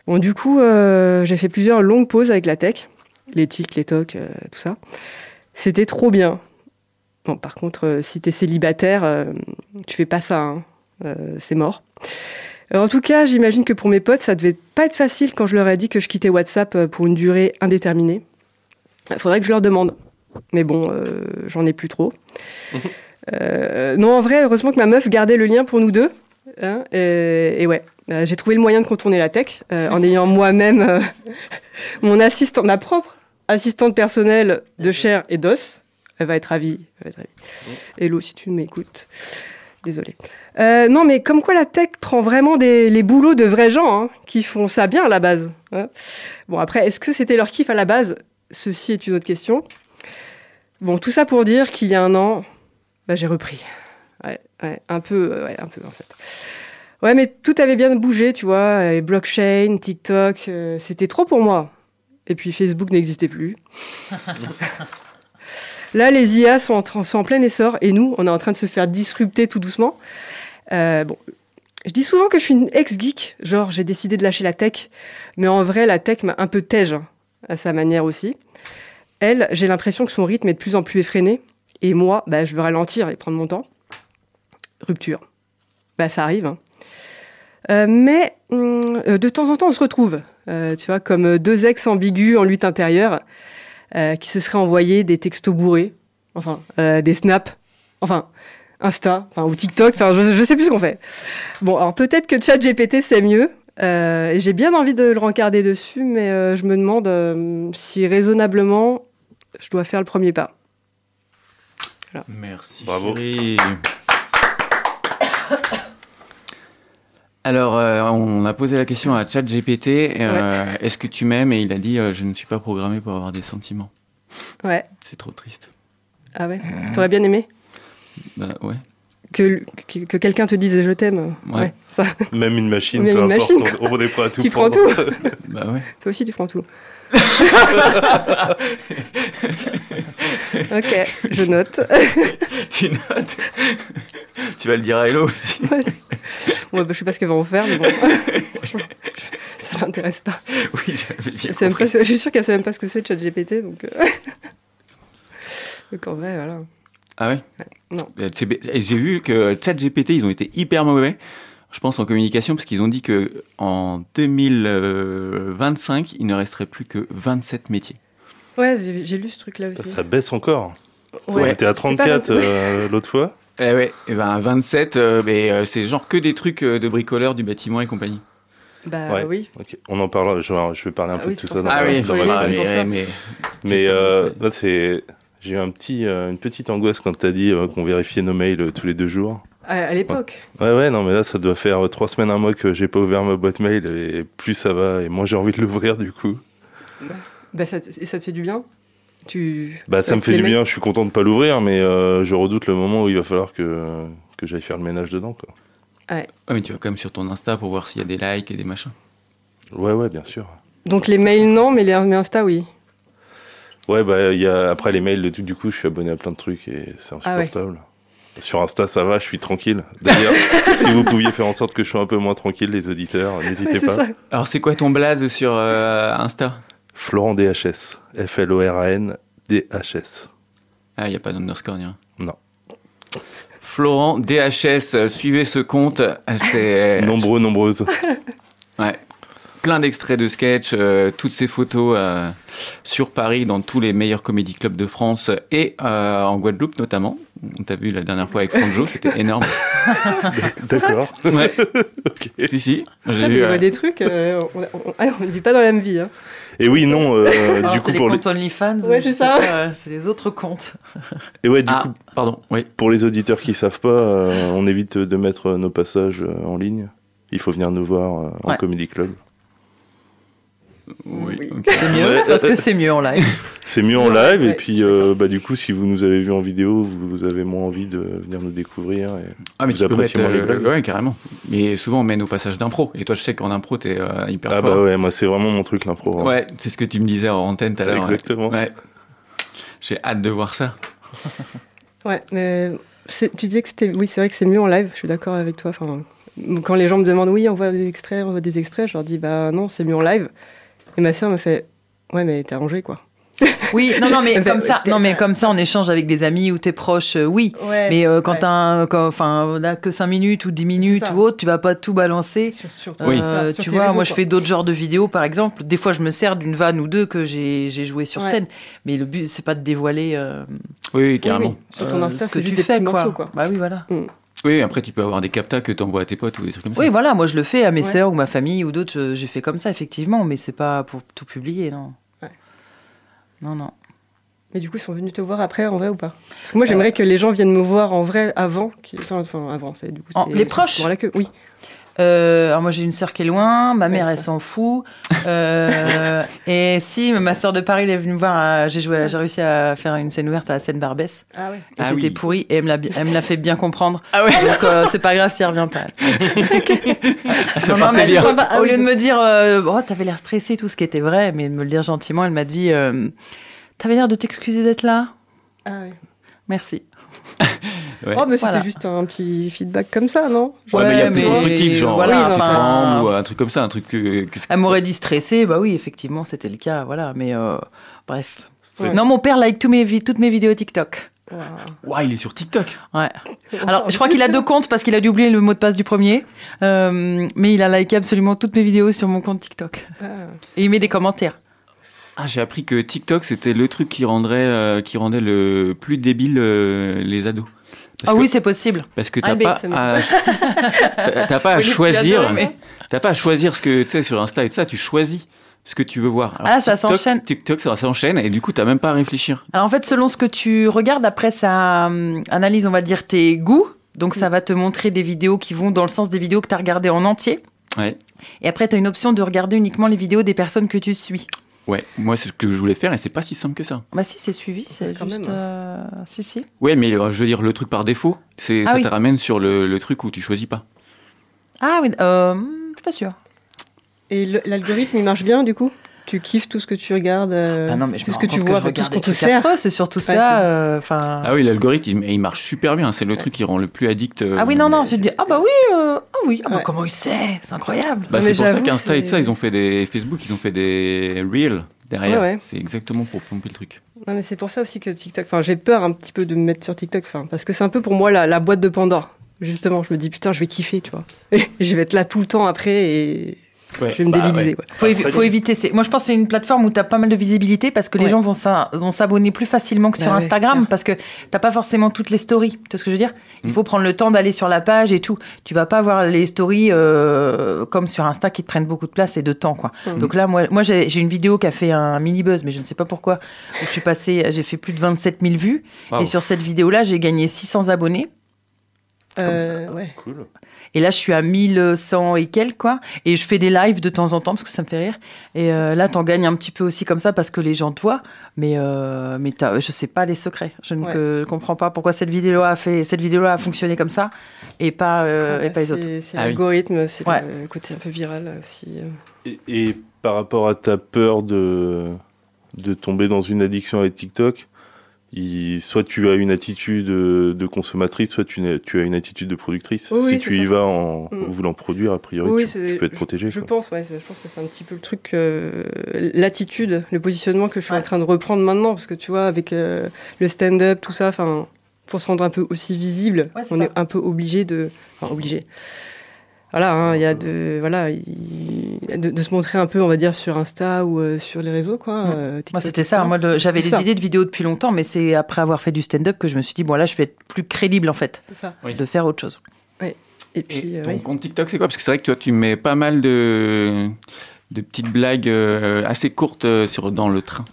Bon, du coup, euh, j'ai fait plusieurs longues pauses avec la tech, les tics, les tocs, euh, tout ça. C'était trop bien. Bon, par contre, euh, si t'es célibataire, euh, tu fais pas ça, hein. C'est mort. En tout cas, j'imagine que pour mes potes, ça devait pas être facile quand je leur ai dit que je quittais WhatsApp pour une durée indéterminée. Il faudrait que je leur demande. Mais bon, j'en ai plus trop. Non, en vrai, heureusement que ma meuf gardait le lien pour nous deux. Hein, et, et ouais, euh, j'ai trouvé le moyen de contourner la tech euh, en ayant moi-même euh, mon assistant, ma propre assistante personnelle de chair et d'os. Elle va être ravie. Elle va être ravie. Hello, si tu m'écoutes. Désolée. Euh, non, mais comme quoi la tech prend vraiment des, les boulots de vrais gens hein, qui font ça bien à la base. hein. Bon, après, est-ce que c'était leur kiff à la base? Ceci est une autre question. Bon, tout ça pour dire qu'il y a un an, bah, j'ai repris. Ouais, un peu, euh, ouais, un peu en fait. Ouais, mais tout avait bien bougé, tu vois. et blockchain, TikTok, euh, c'était trop pour moi. Et puis Facebook n'existait plus. Là, les IA sont en, train- sont en plein essor et nous, on est en train de se faire disrupter tout doucement. Euh, bon, je dis souvent que je suis une ex-geek, genre j'ai décidé de lâcher la tech, mais en vrai, la tech m'a un peu tège hein, à sa manière aussi. Elle, j'ai l'impression que son rythme est de plus en plus effréné, et moi, bah, je veux ralentir et prendre mon temps. Rupture. Bah, ça arrive. hein. Euh, mais hum, euh, de temps en temps, on se retrouve, euh, tu vois, comme deux ex ambigus en lutte intérieure euh, qui se seraient envoyés des textos bourrés, enfin, euh, des snaps, enfin, Insta, enfin, ou TikTok, enfin, je, je sais plus ce qu'on fait. Bon, alors peut-être que ChatGPT c'est mieux, euh, et j'ai bien envie de le rencarder dessus, mais euh, je me demande euh, si raisonnablement je dois faire le premier pas. Merci. Bravo. chérie. Alors, euh, on a posé la question à ChatGPT euh, est-ce que tu m'aimes? Et il a dit euh, je ne suis pas programmé pour avoir des sentiments. Ouais. C'est trop triste. Ah ouais? T'aurais bien aimé? Bah ouais. que, que, que quelqu'un te dise je t'aime. Ouais. ça. Même une machine, Même peu une importe, machine, on, on est prêt à tout Tu prends prendre. Bah ouais. Toi aussi, tu prends tout. ok, je note. tu notes Tu vas le dire à Hello aussi. Bon, bah, je sais pas ce qu'elle va en faire, mais bon. ça l'intéresse pas. Oui, j'avais bien compris. pas je suis sûre qu'elle sait même pas ce que c'est ChatGPT, donc. euh, donc en vrai, voilà. Ah ouais? Non. Euh, J'ai vu que ChatGPT, ils ont été hyper mauvais, je pense, en communication, parce qu'ils ont dit que en 2025, il ne resterait plus que 27 métiers. Ouais, j'ai lu ce truc-là aussi. Ça baisse encore. Ouais. On était à C'était pas 34 vingt- euh, l'autre fois. Eh ouais, et ben 27, euh, mais euh, c'est genre que des trucs de bricoleurs du bâtiment et compagnie. Bah Ouais. oui. Ok. On en parlera. Je, vais- je vais parler un Ah peu oui, de tout ça dans. Ah oui, dans oui, ma ça. mais, Mais euh, là, c'est. J'ai eu un petit, euh, une petite angoisse quand t'as dit euh, qu'on vérifiait nos mails euh, tous les deux jours. À, à l'époque. Ouais, ouais, non, mais là, ça doit faire euh, trois semaines, un mois que j'ai pas ouvert ma boîte mail et plus ça va et moins j'ai envie de l'ouvrir du coup. Bah, ça, te- et ça te fait du bien? Tu... Bah, ça me avec fait du bien, je suis content de pas l'ouvrir, mais euh, je redoute le moment où il va falloir que, que j'aille faire le ménage dedans, quoi. Ouais, mais tu vas quand même sur ton Insta pour voir s'il y a des likes et des machins. Ouais, ouais, bien sûr. Donc les mails, non, mais les mais Insta, oui. Ouais, bah, il y a, après les mails, du coup, je suis abonné à plein de trucs et c'est Ah ouais. Sur Insta, ça va, je suis tranquille. D'ailleurs, si vous pouviez faire en sorte que je sois un peu moins tranquille, les auditeurs, n'hésitez Ouais, pas. ça. Alors, c'est quoi ton blaze sur euh, Insta? Florent DHS. F-L-O-R-A-N D-H-S. Ah, il n'y a pas d'underscore, ni rien. Non. Florent DHS, euh, suivez ce compte. euh, C'est Nombreux, nombreuses. ouais, plein d'extraits de sketch, euh, toutes ces photos euh, sur Paris, dans tous les meilleurs comédie clubs de France et euh, en Guadeloupe notamment. On t'a vu la dernière fois avec Franjo, c'était énorme. D'accord. Ouais, Ok. si, si. J'ai vu, il euh, voit des trucs, euh, on on- ah, ne vit pas dans la même vie. Hein. Et oui, non, euh, Alors, du c'est coup, les pour les... comptes OnlyFans ou Ouais, c'est ça. euh, c'est les autres comptes. Et ouais, du Ah, coup, pardon, oui. pour les auditeurs qui savent pas, euh, on évite de mettre nos passages en ligne. Il faut venir nous voir euh, en Ouais. Comedy Club. Oui. C'est mieux, Ouais. parce que c'est mieux en live. C'est mieux en Ouais, live, et puis euh, bah, du coup, si vous nous avez vu en vidéo, vous avez moins envie de venir nous découvrir. et- Ah, mais Vous tu peux mettre, moins les euh, blagues Ouais, carrément. Mais souvent, on mène au passage d'impro. Et toi, je sais qu'en impro, t'es euh, hyper Ah fort. bah ouais, moi c'est vraiment mon truc l'impro. hein. Ouais, c'est ce que tu me disais en antenne tout à l'heure. Exactement. Ouais. J'ai hâte de voir ça. Ouais, mais tu disais que c'était. Oui, c'est vrai que c'est mieux en live, je suis d'accord avec toi. Enfin, quand les gens me demandent, oui, on voit des extraits, on voit des extraits, je leur dis, bah non, c'est mieux en live. Et ma sœur me fait, ouais, mais t'es arrangé, quoi. Oui, non, non, mais comme ça, non, mais comme ça, on échange avec des amis ou tes proches, euh, oui. Ouais. Mais euh, quand ouais. t'as un- enfin, on a que 5 minutes ou 10 minutes ou autre, tu vas pas tout balancer. Sur, sur Oui. Euh, sur tu vois, réseaux, moi je fais d'autres genres de vidéos, par exemple. Des fois, je me sers d'une vanne ou deux que j'ai j'ai joué sur Ouais. scène. Mais le but, c'est pas de dévoiler euh, Oui, carrément. oui. Sur ton Insta, ce que tu fais, quoi. morceaux, quoi. Bah oui, voilà. Oui, après, tu peux avoir des captas que t'envoies à tes potes ou des trucs comme ça. Oui, voilà, moi je le fais à mes Ouais. sœurs ou ma famille ou d'autres. J'ai fait comme ça, effectivement, mais c'est pas pour tout publier, non. Non, non. Mais du coup, ils sont venus te voir après, en vrai ou pas? Parce que moi, j'aimerais que les gens viennent me voir en vrai avant. Enfin, enfin avant, c'est du coup. En- les proches que oui. Euh, alors moi j'ai une sœur qui est loin, ma mère Ouais, elle s'en fout. Euh, et si ma sœur de Paris elle est venue me voir, à- j'ai joué, j'ai réussi à faire une scène ouverte à la scène Barbès. Ah ouais. Et Ah c'était oui. pourri et elle me l'a bi- elle me l'a fait bien comprendre. Ah ouais Donc euh, c'est pas grave si elle revient pas. Ça Non, fera non, mais elle- plaisir. Ah au lieu de me dire euh, oh t'avais l'air stressé tout ce qui était vrai, mais de me le dire gentiment, elle m'a dit euh, t'avais l'air de t'excuser d'être là. Ah ouais. Merci. Ouais. Oh, mais c'était Voilà. juste un petit feedback comme ça, non? Ouais, mais il y a mais constructif, genre, voilà, enfin- ou un truc comme ça, un truc que. que- Elle m'aurait dit stressé, bah oui effectivement c'était le cas, voilà. Mais euh, bref. Stress. Non mon père like mes toutes mes vidéos TikTok. Ouah, il est sur TikTok. Ouais. Alors, je crois qu'il a deux comptes parce qu'il a dû oublier le mot de passe du premier. Euh, mais il a liké absolument toutes mes vidéos sur mon compte TikTok. Ah. Et il met des commentaires. Ah, j'ai appris que TikTok, c'était le truc qui rendrait, euh, qui rendait le plus débile euh, les ados. Parce ah que- oui, c'est possible. Parce que Ah, t'as pas, à, t'as- t'as pas à choisir. mais- T'as pas à choisir ce que tu sais sur Insta et tout ça. Tu choisis ce que tu veux voir. Alors, Ah, ça s'enchaîne. TikTok, ça s'enchaîne et du coup, t'as même pas à réfléchir. Alors en fait, selon ce que tu regardes, après ça hum, analyse, on va dire, tes goûts. Donc ça va te montrer des vidéos qui vont dans le sens des vidéos que tu as regardées en entier. Ouais. Et après, tu as une option de regarder uniquement les vidéos des personnes que tu suis. Ouais. Moi, c'est ce que je voulais faire et c'est pas si simple que ça. Bah si, c'est suivi, c'est Quand juste... même. euh, Si, si. Ouais, mais euh, je veux dire, le truc par défaut, c'est Ah ça oui. te ramène sur le, le truc où tu choisis pas. Ah oui, euh, je suis pas sûre. Et l'algorithme, il marche bien, du coup? Tu kiffes tout ce que tu regardes, euh, Ah non, mais je tout ce que tu vois, je tout ce qu'on te sert. c'est surtout Ouais, ça. euh, Enfin. Ah oui, l'algorithme, il, il marche super bien. C'est le truc qui rend le plus addict. euh, Ah oui, non, non, tu te dis, ah bah oui, euh, ah oui, ah bah Ouais. comment il sait, c'est incroyable. Bah, c'est pour ça qu'Insta et ça, ils ont fait des Facebook, ils ont fait des reels derrière. Ouais, ouais. C'est exactement pour pomper le truc. Non, mais c'est pour ça aussi que TikTok. Enfin, j'ai peur un petit peu de me mettre sur TikTok. Enfin, parce que c'est un peu pour moi la, la boîte de Pandore. Justement, je me dis putain, je vais kiffer, tu vois. Et je vais être là tout le temps après et Ouais, je vais me bah débiliser. ouais. quoi. Faut, évi- faut éviter. c'est- Moi, je pense que c'est une plateforme où tu as pas mal de visibilité parce que les Ouais. gens vont s'a- vont s'abonner plus facilement que sur Bah ouais, Instagram clair. parce que t'as pas forcément toutes les stories. Tu vois ce que je veux dire? Il Mm. faut prendre le temps d'aller sur la page et tout. Tu vas pas voir les stories euh, comme sur Insta qui te prennent beaucoup de place et de temps, quoi. Mm. Donc là, moi, moi j'ai une vidéo qui a fait un mini buzz, mais je ne sais pas pourquoi. Où je suis passée, j'ai fait plus de 27 000 vues et sur cette vidéo-là, j'ai gagné 600 abonnés. Euh, ouais. Cool. Et là, je suis à 1100 et quelques, quoi. Et je fais des lives de temps en temps parce que ça me fait rire. Et euh, là, t'en gagnes un petit peu aussi comme ça parce que les gens te voient. Mais, euh, mais t'as- je sais pas les secrets. Je ne Ouais. que- comprends pas pourquoi cette vidéo a fait, cette vidéo a fonctionné comme ça et pas, euh, Ah, et pas les autres. c'est Ah oui. l'algorithme, c'est Ouais. le côté un peu viral aussi. euh. Et, et par rapport à ta peur de, de tomber dans une addiction avec TikTok, il- soit tu as une attitude de de consommatrice, soit tu, as une attitude de productrice. Oui, si tu y ça. vas en Mm. voulant produire, a priori, Oui, tu, peux être protégé. Je pense, ouais, je pense que c'est un petit peu le truc, euh, l'attitude, le positionnement que je suis Ouais. en train de reprendre maintenant, parce que tu vois, avec euh, le stand-up, tout ça, enfin, pour se rendre un peu aussi visible, Ouais, on ça. est un peu obligé de, enfin, obligé. Voilà, hein, il y a de, voilà, il- de, de se montrer un peu, on va dire, sur Insta ou euh, sur les réseaux, quoi. Euh, Moi, c'était ça. Moi, le- j'avais des ça. idées de vidéos depuis longtemps, mais c'est après avoir fait du stand-up que je me suis dit, bon, là, je vais être plus crédible, en fait. Oui. de faire autre chose. Et puis, Et euh, ton compte TikTok, c'est quoi? Parce que c'est vrai que toi, tu mets pas mal de, de petites blagues euh, assez courtes euh, sur, dans le train.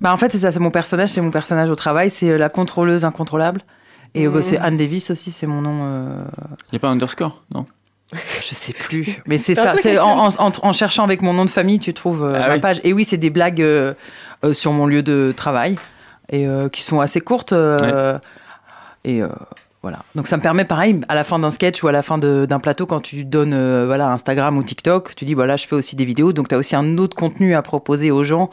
Bah, en fait, c'est ça. C'est mon personnage. C'est mon personnage au travail. C'est euh, la contrôleuse incontrôlable. Et euh, bah, c'est Anne Davis aussi, c'est mon nom. euh, Il n'y a pas un underscore, non? Je sais plus. Mais c'est ça. C'est en, en- cherchant avec mon nom de famille, tu trouves euh, Ah oui. page. Et oui, c'est des blagues euh, euh, sur mon lieu de travail et qui sont assez courtes. Et voilà. Donc ça me permet, pareil, à la fin d'un sketch ou à la fin d'un plateau, quand tu donnes voilà Instagram ou TikTok, tu dis voilà, je fais aussi des vidéos. Donc tu as aussi un autre contenu à proposer aux gens.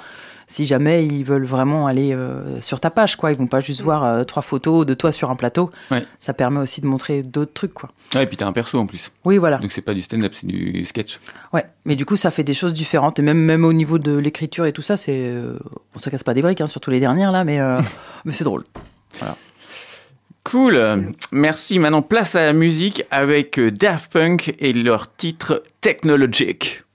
Si jamais ils veulent vraiment aller euh, sur ta page, quoi, ils vont pas juste voir euh, trois photos de toi sur un plateau. Ouais. Ça permet aussi de montrer d'autres trucs, quoi. Et puis t'as un perso en plus. Oui, voilà. Donc c'est pas du stand-up, c'est du sketch. Ouais, mais du coup, ça fait des choses différentes. Et même, même au niveau de l'écriture et tout ça, c'est. euh, on se casse pas des briques, hein, surtout les dernières là, mais, mais c'est drôle. Cool, merci. Maintenant, place à la musique avec Daft Punk et leur titre Technologic.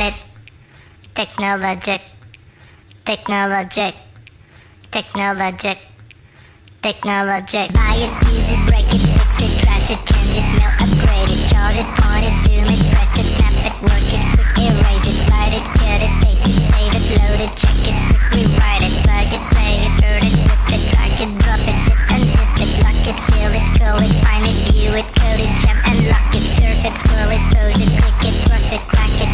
it. Technologic, technologic, technologic, technologic. Buy it, use it, break it, fix it, trash it, change it, melt, upgrade it, charge it, point it, zoom it, press it, snap it, work it, quick erase it, write it, cut it, paste it, save it, load it, check it, quick rewrite it, plug it, play it, burn it, rip it, drag it, drop it, zip and zip it, lock it, fill it, curl it, find it, view it, code it, jump and lock it, surf it, scroll it, pose it, click it, cross it, crack it,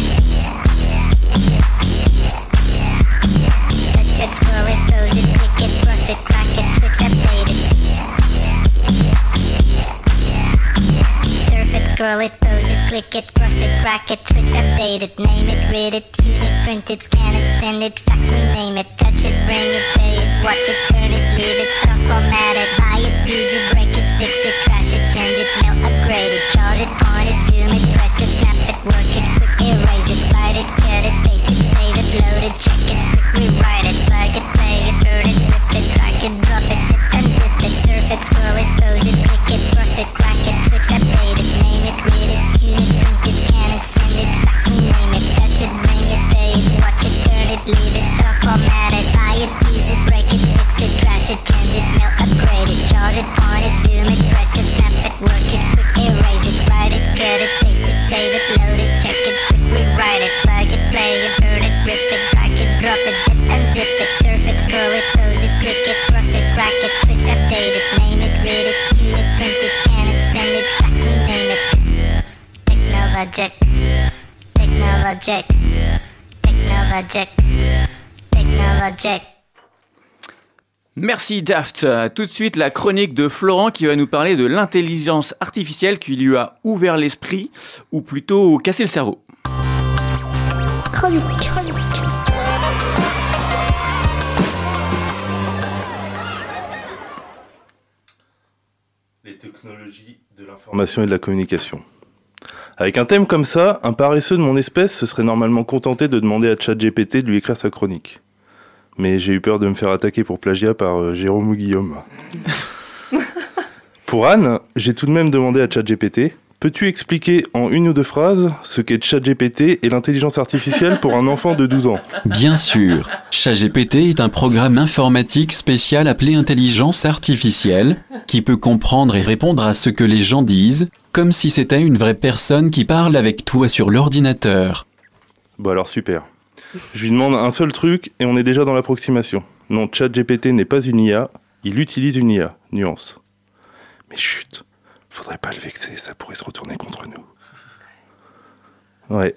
Surf it, pose it, click it, cross it, crack it, switch, update it, name it, read it, tune it, print it, scan it, send it, fax, rename it, touch it, bring it, pay it, watch it, turn it, leave it, stop, format it, buy it, use it, break it, fix it, crash it, change it, melt, upgrade it, charge it, point it, zoom it, press it, snap it, work it, quick erase it, write it, cut it, paste it, save it, load it, check it, it, change it, upgrade it, charge it, point it, zoom it, press it, snap it, work it, erase it, write it, cut it, paste it, save it, load it, check it, quick rewrite it, it, play it, burn it, rip it, it, zip and zip it, surf it, it, it, click it, cross it, switch, update it, name it, read it, key it, print it, scan it, send it, fax, it. Technologic, technologic, technologic, technologic. Merci Daft. Tout de suite, la chronique de Florent qui va nous parler de l'intelligence artificielle qui lui a ouvert l'esprit, ou plutôt cassé le cerveau. Chronique, chronique. Les technologies de l'information et de la communication. Avec un thème comme ça, un paresseux de mon espèce se serait normalement contenté de demander à ChatGPT de lui écrire sa chronique. Mais j'ai eu peur de me faire attaquer pour plagiat par euh, Jérôme ou Guillaume. pour Anne, j'ai tout de même demandé à ChatGPT Peux-tu expliquer en une ou deux phrases ce qu'est ChatGPT et l'intelligence artificielle pour un enfant de 12 ans? Bien sûr, ChatGPT est un programme informatique spécial appelé intelligence artificielle, qui peut comprendre et répondre à ce que les gens disent, comme si c'était une vraie personne qui parle avec toi sur l'ordinateur. Bon alors super. Je lui demande un seul truc et on est déjà dans l'approximation. Non, ChatGPT n'est pas une IA, il utilise une IA. Nuance. Mais chut, faudrait pas le vexer, ça pourrait se retourner contre nous. Ouais.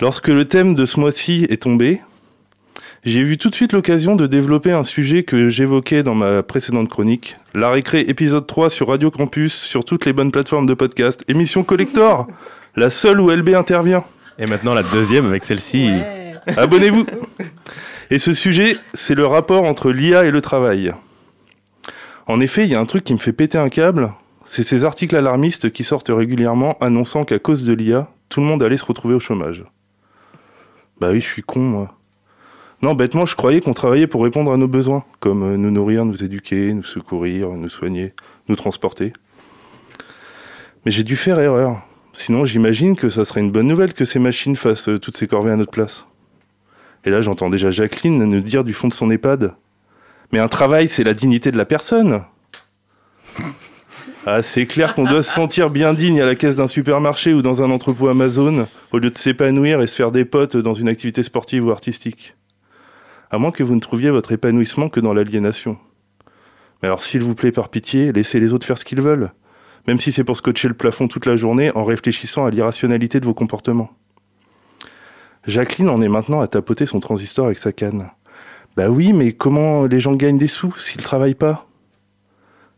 Lorsque le thème de ce mois-ci est tombé, j'ai eu tout de suite l'occasion de développer un sujet que j'évoquais dans ma précédente chronique. La récré épisode 3 sur Radio Campus, sur toutes les bonnes plateformes de podcast. Émission collector, la seule où LB intervient. Et maintenant la deuxième avec celle-ci. Abonnez-vous. Et ce sujet, c'est le rapport entre l'IA et le travail. En effet, il y a un truc qui me fait péter un câble, c'est ces articles alarmistes qui sortent régulièrement annonçant qu'à cause de l'IA, tout le monde allait se retrouver au chômage. Bah oui, je suis con, moi. Non, bêtement, je croyais qu'on travaillait pour répondre à nos besoins, comme euh, nous nourrir, nous éduquer, nous secourir, nous soigner, nous transporter. Mais j'ai dû faire erreur. Sinon, j'imagine que ça serait une bonne nouvelle que ces machines fassent euh, toutes ces corvées à notre place. Et là, j'entends déjà Jacqueline nous dire du fond de son EHPAD Mais un travail, c'est la dignité de la personne. Ah, c'est clair qu'on doit se sentir bien digne à la caisse d'un supermarché ou dans un entrepôt Amazon, au lieu de s'épanouir et se faire des potes dans une activité sportive ou artistique. À moins que vous ne trouviez votre épanouissement que dans l'aliénation. Mais alors, s'il vous plaît, par pitié, laissez les autres faire ce qu'ils veulent même si c'est pour scotcher le plafond toute la journée en réfléchissant à l'irrationalité de vos comportements. Jacqueline en est maintenant à tapoter son transistor avec sa canne. Bah oui, mais comment les gens gagnent des sous s'ils travaillent pas?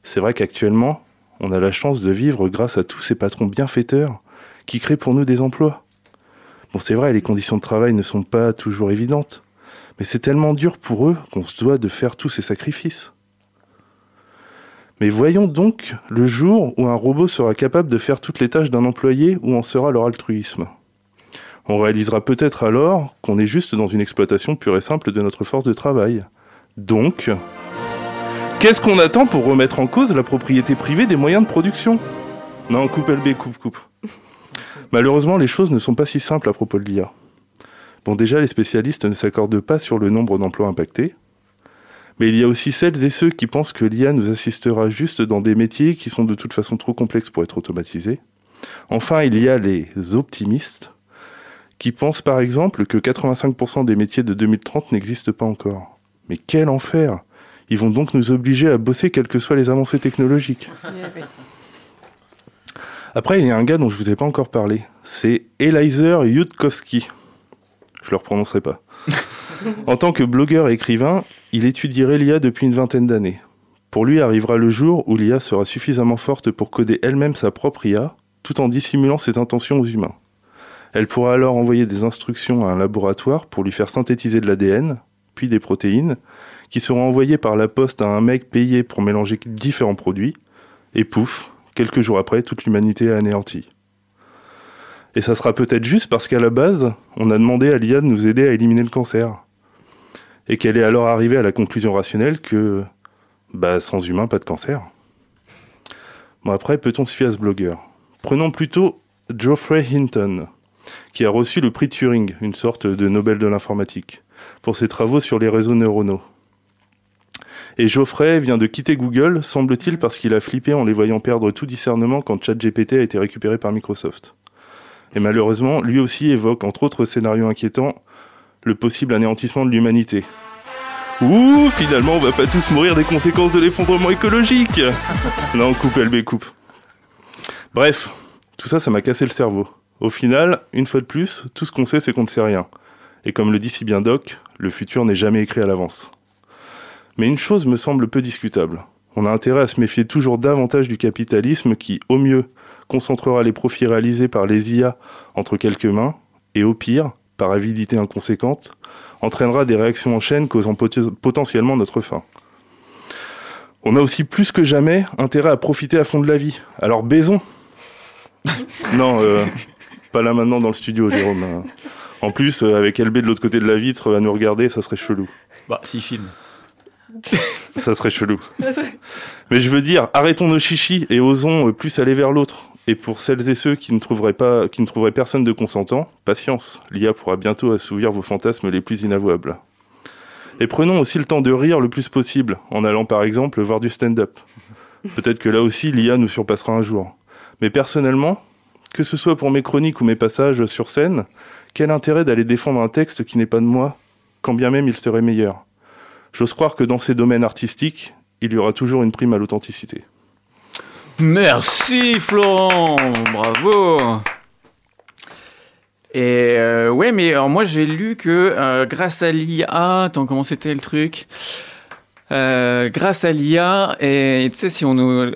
C'est vrai qu'actuellement, on a la chance de vivre grâce à tous ces patrons bienfaiteurs qui créent pour nous des emplois. Bon, c'est vrai, les conditions de travail ne sont pas toujours évidentes, mais c'est tellement dur pour eux qu'on se doit de faire tous ces sacrifices. Mais voyons donc le jour où un robot sera capable de faire toutes les tâches d'un employé, où en sera leur altruisme. On réalisera peut-être alors qu'on est juste dans une exploitation pure et simple de notre force de travail. Donc, qu'est-ce qu'on attend pour remettre en cause la propriété privée des moyens de production? Non, coupe LB, coupe, coupe. Malheureusement, les choses ne sont pas si simples à propos de l'IA. Bon, déjà, les spécialistes ne s'accordent pas sur le nombre d'emplois impactés. Mais il y a aussi celles et ceux qui pensent que l'IA nous assistera juste dans des métiers qui sont de toute façon trop complexes pour être automatisés. Enfin, il y a les optimistes qui pensent par exemple que 85% des métiers de 2030 n'existent pas encore. Mais quel enfer Ils vont donc nous obliger à bosser quelles que soient les avancées technologiques. Après, il y a un gars dont je ne vous ai pas encore parlé. C'est Elizer Yudkowsky. Je ne le prononcerai pas. En tant que blogueur et écrivain, il étudierait l'IA depuis une vingtaine d'années. Pour lui arrivera le jour où l'IA sera suffisamment forte pour coder elle-même sa propre IA, tout en dissimulant ses intentions aux humains. Elle pourra alors envoyer des instructions à un laboratoire pour lui faire synthétiser de l'ADN, puis des protéines, qui seront envoyées par la poste à un mec payé pour mélanger différents produits, et pouf, quelques jours après, toute l'humanité est anéantie. Et ça sera peut-être juste parce qu'à la base, on a demandé à l'IA de nous aider à éliminer le cancer. Et qu'elle est alors arrivée à la conclusion rationnelle que, bah, sans humain, pas de cancer. Bon, après, peut-on se fier à ce blogueur? Prenons plutôt Geoffrey Hinton, qui a reçu le prix Turing, une sorte de Nobel de l'informatique, pour ses travaux sur les réseaux neuronaux. Et Geoffrey vient de quitter Google, semble-t-il, parce qu'il a flippé en les voyant perdre tout discernement quand ChatGPT a été récupéré par Microsoft. Et malheureusement, lui aussi évoque, entre autres scénarios inquiétants, le possible anéantissement de l'humanité. Ouh, finalement, on va pas tous mourir des conséquences de l'effondrement écologique. Non, coupe, LB, coupe. Bref, tout ça, ça m'a cassé le cerveau. Au final, une fois de plus, tout ce qu'on sait, c'est qu'on ne sait rien. Et comme le dit si bien Doc, le futur n'est jamais écrit à l'avance. Mais une chose me semble peu discutable. On a intérêt à se méfier toujours davantage du capitalisme qui, au mieux, concentrera les profits réalisés par les IA entre quelques mains, et au pire, par avidité inconséquente, entraînera des réactions en chaîne causant pot- potentiellement notre fin. On a aussi plus que jamais intérêt à profiter à fond de la vie. Alors baisons Non, euh, pas là maintenant dans le studio, Jérôme. En plus, euh, avec LB de l'autre côté de la vitre à nous regarder, ça serait chelou. Bah, si film. Ça serait chelou. Mais je veux dire, arrêtons nos chichis et osons euh, plus aller vers l'autre. Et pour celles et ceux qui ne trouveraient pas, qui ne trouveraient personne de consentant, patience. L'IA pourra bientôt assouvir vos fantasmes les plus inavouables. Et prenons aussi le temps de rire le plus possible, en allant par exemple voir du stand-up. Peut-être que là aussi l'IA nous surpassera un jour. Mais personnellement, que ce soit pour mes chroniques ou mes passages sur scène, quel intérêt d'aller défendre un texte qui n'est pas de moi, quand bien même il serait meilleur? J'ose croire que dans ces domaines artistiques, il y aura toujours une prime à l'authenticité. Merci Florent, bravo. Et euh, ouais, mais alors moi j'ai lu que euh, grâce à l'IA, attends comment c'était le truc? Euh, Grâce à l'IA, et tu sais si on nous,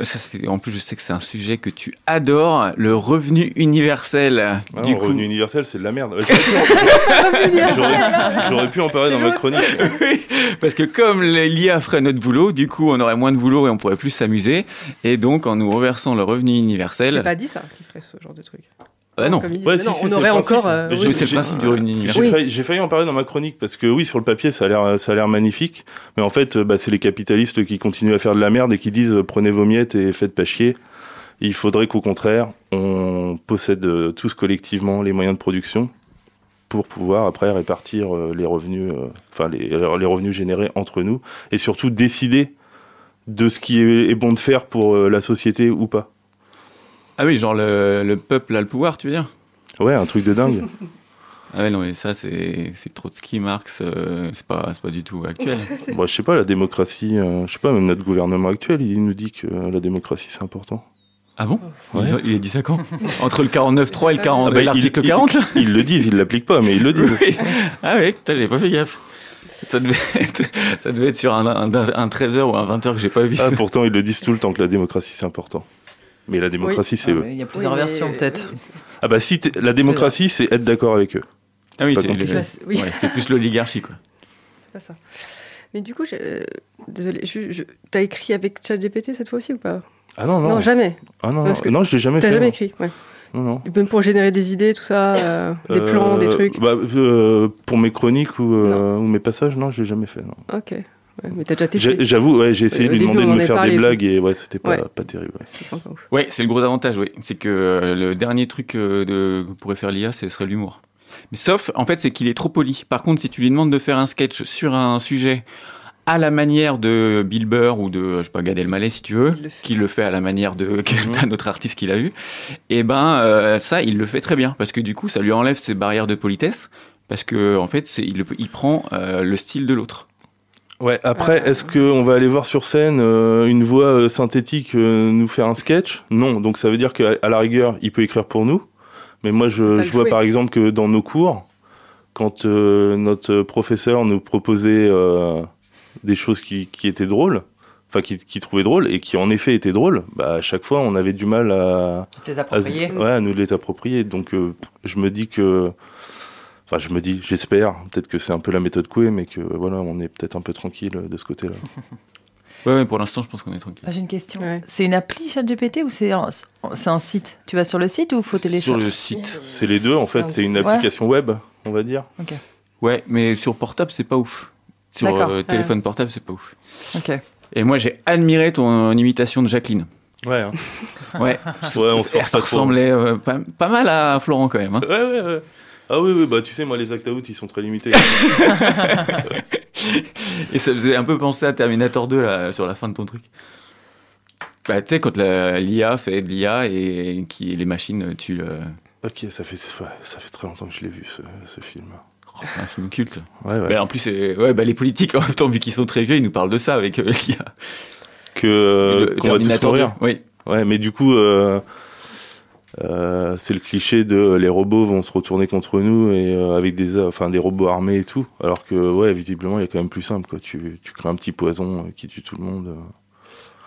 en plus je sais que c'est un sujet que tu adores, le revenu universel. Ah, du non, coup, revenu universel, c'est de la merde. J'aurais pu en- parler dans ma chronique. Oui, parce que comme l'IA ferait notre boulot, du coup on aurait moins de boulot et on pourrait plus s'amuser. Et donc en nous reversant le revenu J'ai universel, pas dit ça, qu'il ferait ce genre de truc. Ah non, Comme ils disent, Ouais, si, non, si, on aurait encore. euh, oui. C'est le principe du revenu J'ai failli, j'ai failli en parler dans ma chronique parce que oui, sur le papier, ça a l'air, ça a l'air magnifique, mais en fait, euh, bah, c'est les capitalistes qui continuent à faire de la merde et qui disent euh, prenez vos miettes et faites pas chier. Il faudrait qu'au contraire, on possède euh, tous collectivement les moyens de production pour pouvoir après répartir euh, les revenus, euh, enfin les, les revenus générés entre nous et surtout décider de ce qui est, est bon de faire pour euh, la société ou pas. Ah oui, genre le, le peuple a le pouvoir, tu veux dire? Ouais, un truc de dingue. Ah ouais, non, mais ça, c'est c'est Trotsky, Marx, euh, c'est pas, c'est pas du tout actuel. Bon, je sais pas, la démocratie, euh, je sais pas, même notre gouvernement actuel, il nous dit que euh, la démocratie c'est important. Ah bon? Ouais. il, il a dit ça quand? Entre le 49.3 et le 40, Ah bah, l'article il- 40 là? Ils le disent, ils l'appliquent pas, mais ils le disent. Oui. Ah oui, putain, j'ai pas fait gaffe. Ça devait être, ça devait être sur un, un, un 13h ou un 20h que j'ai pas vu. Ah, pourtant, ils le disent tout le temps que la démocratie c'est important. Mais la démocratie, c'est Ah, eux. Il y a plusieurs Oui, mais- versions peut-être. oui, Ah bah si, la démocratie, c'est être d'accord avec eux. Ah oui, c'est ouais, plus l'oligarchie, quoi. c'est pas ça. Mais du coup, je- euh, désolé, je, je- t'as écrit avec ChatGPT cette fois aussi ou pas? Ah non, non. Non, jamais. ah non, parce non, que non, je l'ai jamais T'as fait. jamais non. écrit, ouais. Non, non. Même pour générer des idées, tout ça, euh, des plans, des Euh, trucs. bah, euh, pour mes chroniques ou, euh, ou mes passages, non, je l'ai jamais fait. non. Ok. Ouais, mais t'as déjà J'ai- testé. J'avoue, ouais, j'ai essayé de lui début, demander de me faire parlé des blagues et ouais, c'était pas, Ouais. pas terrible. ouais. C'est le gros avantage, oui. C'est que euh, le dernier truc euh, de, que pourrait faire l'IA, ce serait l'humour. Mais sauf, en fait, c'est qu'il est trop poli. Par contre, si tu lui demandes de faire un sketch sur un sujet à la manière de Bill Burr ou de, je sais pas, Gad Elmaleh, si tu veux, le qui le fait à la manière de d'un autre artiste qu'il a eu, et ben euh, ça, il le fait très bien parce que du coup, ça lui enlève ses barrières de politesse parce que en fait, il, il prend euh, le style de l'autre. Ouais, après, Ah. est-ce qu'on va aller voir sur scène euh, une voix euh, synthétique euh, nous faire un sketch? Non, donc ça veut dire qu'à à la rigueur, il peut écrire pour nous. Mais moi, je, vois jouer. par exemple que dans nos cours, quand euh, notre professeur nous proposait euh, des choses qui, qui étaient drôles, enfin qui, qui trouvait drôles et qui en effet étaient drôles, bah, à chaque fois, on avait du mal à, Les à, approprier. ouais, à nous les approprier. Donc, euh, je me dis que. Enfin, je me dis, j'espère, peut-être que c'est un peu la méthode Coué, mais que voilà, on est peut-être un peu tranquille de ce côté-là. Ouais, ouais, pour l'instant, je pense qu'on est tranquille. Ah, J'ai une question. Ouais. C'est une appli ChatGPT ou c'est un, c'est un site? Tu vas sur le site ou faut Sur télécharger le site. C'est les deux, en fait. C'est une Ouais. application web, on va dire. Ouais, mais sur portable, c'est pas ouf. Sur D'accord. euh, téléphone portable, c'est pas ouf. Ok. Et moi, j'ai admiré ton imitation de Jacqueline. Ouais, hein. Ouais, ouais on se trop. ressemblait euh, pas, pas mal à Florent quand même. hein. Ouais, ouais, ouais. Ah oui, oui, bah tu sais, moi, les act out, ils sont très limités. Et ça faisait un peu penser à Terminator 2 là, sur la fin de ton truc. Bah, tu sais, quand l'IA fait de l'IA et qui les machines tuent. euh, ok, ça fait, ça fait très longtemps que je l'ai vu, ce, ce film. Oh, c'est un film culte. Ouais, ouais. Mais en plus, c'est- ouais, bah, les politiques, en même temps, vu qu'ils sont très vieux, ils nous parlent de ça avec euh, l'IA. Que euh, Le qu'on va tous Terminator mourir. 2, Oui. Ouais, mais du coup, euh, c'est le cliché de euh, les robots vont se retourner contre nous et euh, avec des, enfin, des robots armés et tout. Alors que, ouais, visiblement, il y a quand même plus simple. Quoi. Tu, crées un petit poison qui tue tout le monde.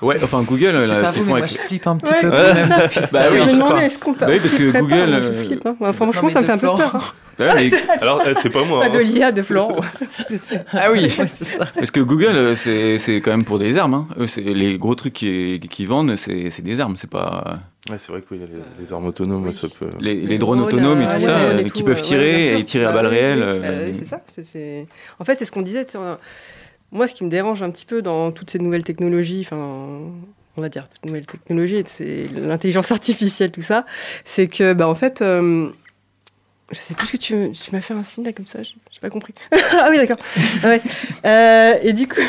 Ouais, enfin, Google, Je sais là, pas ce qu'ils vous, font mais moi avec. je flippe un petit Ouais. peu Ouais. quand même. Bah je oui, me je sais demandais, pas. est-ce qu'on peut. Bah oui, parce que pas Google, Moi, je flippe. hein. Enfin, Non, franchement, ça me fait un peu peur. hein. Ouais, mais- Alors, euh, c'est pas moi. Pas hein. de l'IA de Florent. Ah oui. Ouais, c'est ça. Parce que Google, euh, c'est c'est quand même pour des armes. Hein. Eux, c'est- les gros trucs qu'ils qu'ils vendent, c'est c'est des armes. C'est pas Ouais, c'est vrai que oui, les, les armes autonomes, oui. ça peut. les, les Les drones drones, autonomes et euh, tout ça, euh, qui peuvent tirer et tirer à Bah balles réelles. oui, bah, c'est ça. c'est- c'est- En fait, c'est ce qu'on disait. Moi, ce qui me dérange un petit peu dans toutes ces nouvelles technologies, enfin, on va dire toutes nouvelles technologies, c'est l'intelligence artificielle, tout ça, c'est que, bah, en fait, euh, je sais plus ce que tu, tu m'as fait un signe là comme ça, j'ai pas compris. ah oui, d'accord. Ouais. Euh, et du coup,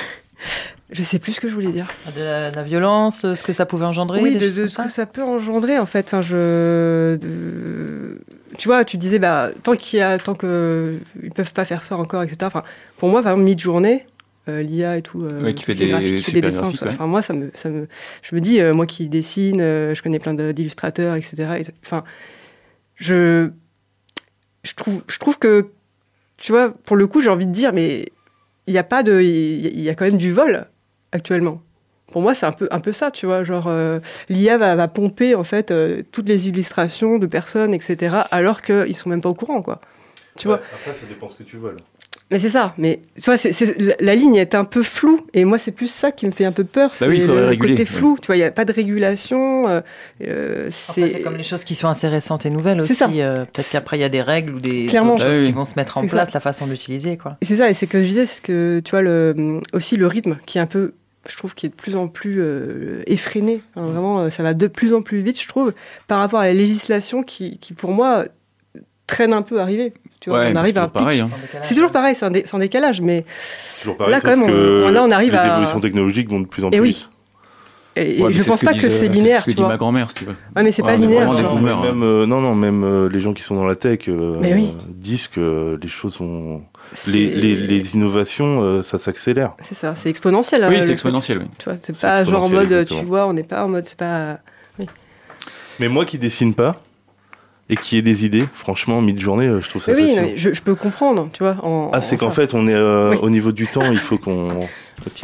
je sais plus ce que je voulais dire. De la, la violence, ce que ça pouvait engendrer. Oui, de, ce ça que ça peut engendrer en fait. Enfin, je, de- tu vois, tu disais bah tant qu'il y a, tant que ils peuvent pas faire ça encore, etc. Enfin, pour moi, par exemple, mid-journée, euh, l'IA et tout, euh, Ouais, qui fait des graphique, qui fait des super dessins. ça. Enfin, moi, ça me, ça me, je me dis, euh, moi qui dessine, euh, je connais plein d'illustrateurs, etc. et- Enfin, je, je trouve, je trouve que, tu vois, pour le coup, j'ai envie de dire, mais il y a pas de, il y, a quand même du vol actuellement. Pour moi, c'est un peu, un peu ça, tu vois, genre euh, l'IA va, va pomper en fait euh, toutes les illustrations de personnes, etc. Alors qu'ils sont même pas au courant, quoi. Tu vois? Après, ça dépend ce que tu veux. Mais c'est ça. Mais tu vois, c'est, c'est- la, la ligne est un peu floue. Et moi, c'est plus ça qui me fait un peu peur. c'est Bah oui, il faudrait le réguler, côté ouais. flou. Tu vois, il n'y a pas de régulation. euh, euh, Après, c'est comme les choses qui sont assez récentes et nouvelles C'est aussi. ça. euh, Peut-être qu'après, il y a des règles ou des Clairement. d'autres choses oui. qui vont se mettre en C'est place, ça. la façon d'utiliser. quoi. Et c'est ça, et c'est que je disais, c'est que tu vois le, aussi le rythme qui est un peu, je trouve, qui est de plus en plus euh, effréné. Enfin, vraiment, euh, ça va de plus en plus vite, je trouve, par rapport à la législation qui, qui pour moi, traîne un peu à arriver. Tu vois, Ouais, on arrive c'est à un toujours pareil. pic. hein. C'est toujours pareil, c'est un, dé- c'est un décalage, mais Toujours pareil, Là, quand même, on- que là, on arrive les à- évolutions technologiques vont de plus en Eh plus. oui. et, et Ouais, je pense ce pas que c'est linéaire, ce que tu dit ma grand-mère, si tu veux. Ouais, mais c'est Ouais, pas linéaire. des boomers, même, euh, non, non, même euh, les gens qui sont dans la tech euh, oui. disent que les choses vont. C'est- Les, les, les innovations, euh, ça s'accélère. C'est ça, c'est exponentiel. Oui, euh, c'est exponentiel, oui. Tu vois, c'est pas genre en mode, exactement. tu vois, on n'est pas en mode, c'est pas. Mais moi qui dessine pas et qui ai des idées, franchement, mid-journée, euh, je trouve ça Mais oui, mais je, je peux comprendre, tu vois. En, Ah, c'est en qu'en fait, on est euh, Oui. au niveau du temps, il faut qu'on. Ok.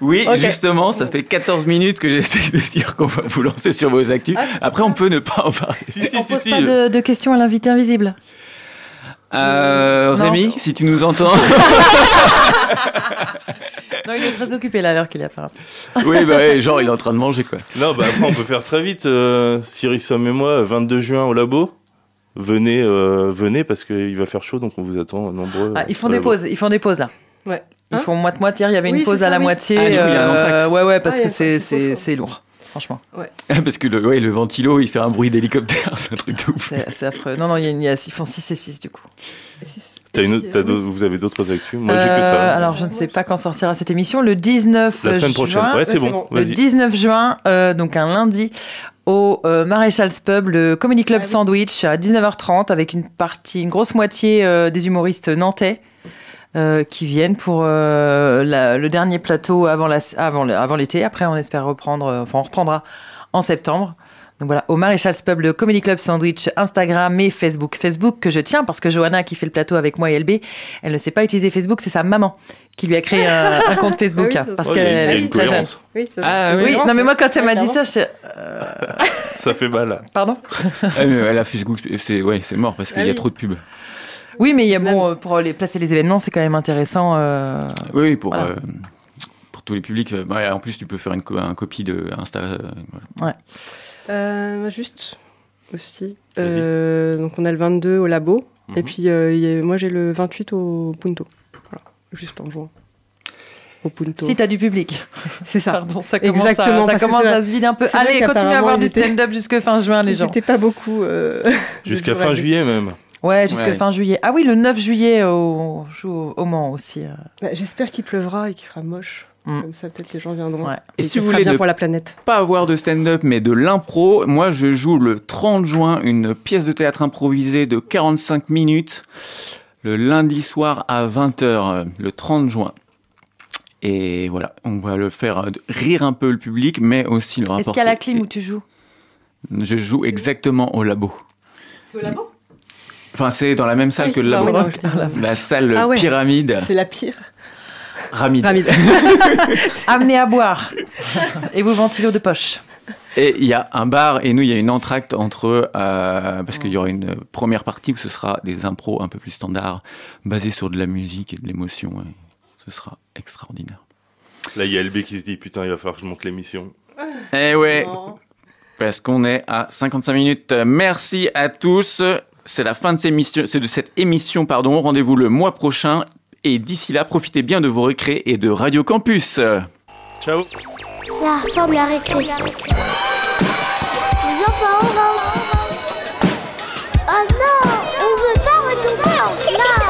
Oui, justement, ça fait 14 minutes que j'essaie de dire qu'on va vous lancer sur vos actus. Ah, Après, on peut ne pas en parler. Si, si, On si, pose si, pas de, de questions à l'invité invisible. Euh. Rémi, si tu nous entends. Non, il est très occupé là, à l'heure qu'il est apparu. oui, bah, ouais, genre, il est en train de manger, quoi. Non, bah après, on peut faire très vite. Euh, Cyril Somme et moi, 22 juin au labo. Venez, euh, venez parce qu'il va faire chaud, donc on vous attend nombreux. Ah, euh, ils font des labo. pauses, ils font des pauses là. Ouais. Ils Hein font moite-moite. Hier, il y avait Oui, une pause à la oui. moitié. Ah, euh, ouais, ouais, parce Ah, que c'est lourd, franchement. Parce que le, ouais, le ventilo, il fait un bruit d'hélicoptère. C'est un truc de ouf. C'est c'est affreux. Non, non, il y a une- ils font 6 et 6 du coup. T'as une autre- d'autres- vous avez d'autres actus? Moi, j'ai que Euh, ça. Alors, je ne sais pas quand sortira cette émission. Le 19 La semaine juin. prochaine. Ouais, c'est bon. bon. Le Vas-y. 19 juin, euh, donc un lundi, au euh, Maréchal's Pub, le Comedy Club Ah oui. Sandwich, à 19h30, avec une partie, une grosse moitié euh, des humoristes nantais euh, qui viennent pour euh, la- le dernier plateau avant la- avant le- avant l'été. Après, on espère reprendre, euh, enfin, on reprendra en septembre. Donc voilà, au Maréchal's Pub, le Comedy Club Sandwich, Instagram et Facebook. Facebook que je tiens parce que Johanna, qui fait le plateau avec moi et LB, elle ne sait pas utiliser Facebook, c'est sa maman qui lui a créé un, un compte Facebook Ah oui, parce qu'elle une est très jeune. Oui, ça- Ah, Oui, oui. non mais moi quand elle Ouais, m'a dit ça, je... Ça fait mal. pardon. Ah, mais elle a Facebook, c'est ouais, c'est mort parce qu'il Ah y a oui. trop de pubs. Oui, mais il y a bon pour les placer les événements, c'est quand même intéressant. euh, Oui, pour, Voilà. euh, pour tous les publics. ouais, en plus, tu peux faire une, co- un copie de Insta. euh, voilà. Euh, juste aussi. Euh, donc on a le 22 au labo. Mhm. Et puis euh, a- moi j'ai le 28 au Punto. Voilà, juste en juin. Au Punto. Si t'as du public. c'est ça. Pardon, ça commence, Exactement, à, ça commence à se vider un peu. Allez, continue à avoir du stand-up jusque fin juin, les gens. C'était pas beaucoup. euh, Jusqu'à fin juillet même. Ouais, Ouais. fin juillet. Ah oui, le 9 juillet au, au, au Mans aussi. Bah, J'espère qu'il pleuvra et qu'il fera moche. Mm. Comme ça, peut-être les gens viendront. Ouais. Et Et, si vous voulez bien ne pour la planète. pas avoir de stand-up mais de l'impro, moi je joue le 30 juin une pièce de théâtre improvisée de 45 minutes le lundi soir à 20h, euh, le 30 juin. Et voilà, on va le faire euh, rire un peu le public, mais aussi le rapporter. Est-ce qu'il y a la clim où tu joues? Je joue exactement au labo. C'est au labo? Enfin, c'est dans la même salle Oui, que le labo. oui, non, je dis- La salle Ah ouais. pyramide. C'est la pire. Ramide. Ramide. Amenez à boire. Et vos ventilos de poche. Et il y a un bar et nous, il y a une entracte entre... euh, parce qu'il y aura une première partie où ce sera des impros un peu plus standards, basés sur de la musique et de l'émotion. Ce sera extraordinaire. Là, il y a LB qui se dit Putain, il va falloir que je monte l'émission. Eh ouais, parce qu'on est à 55 minutes. Merci à tous. C'est la fin de, ces c'est de cette émission. pardon. Rendez-vous le mois prochain. Et d'ici là, profitez bien de vos récrés et de Radio Campus. Ciao la forme la récré. Les enfants, on rentre. Oh non, on veut pas retourner en classe.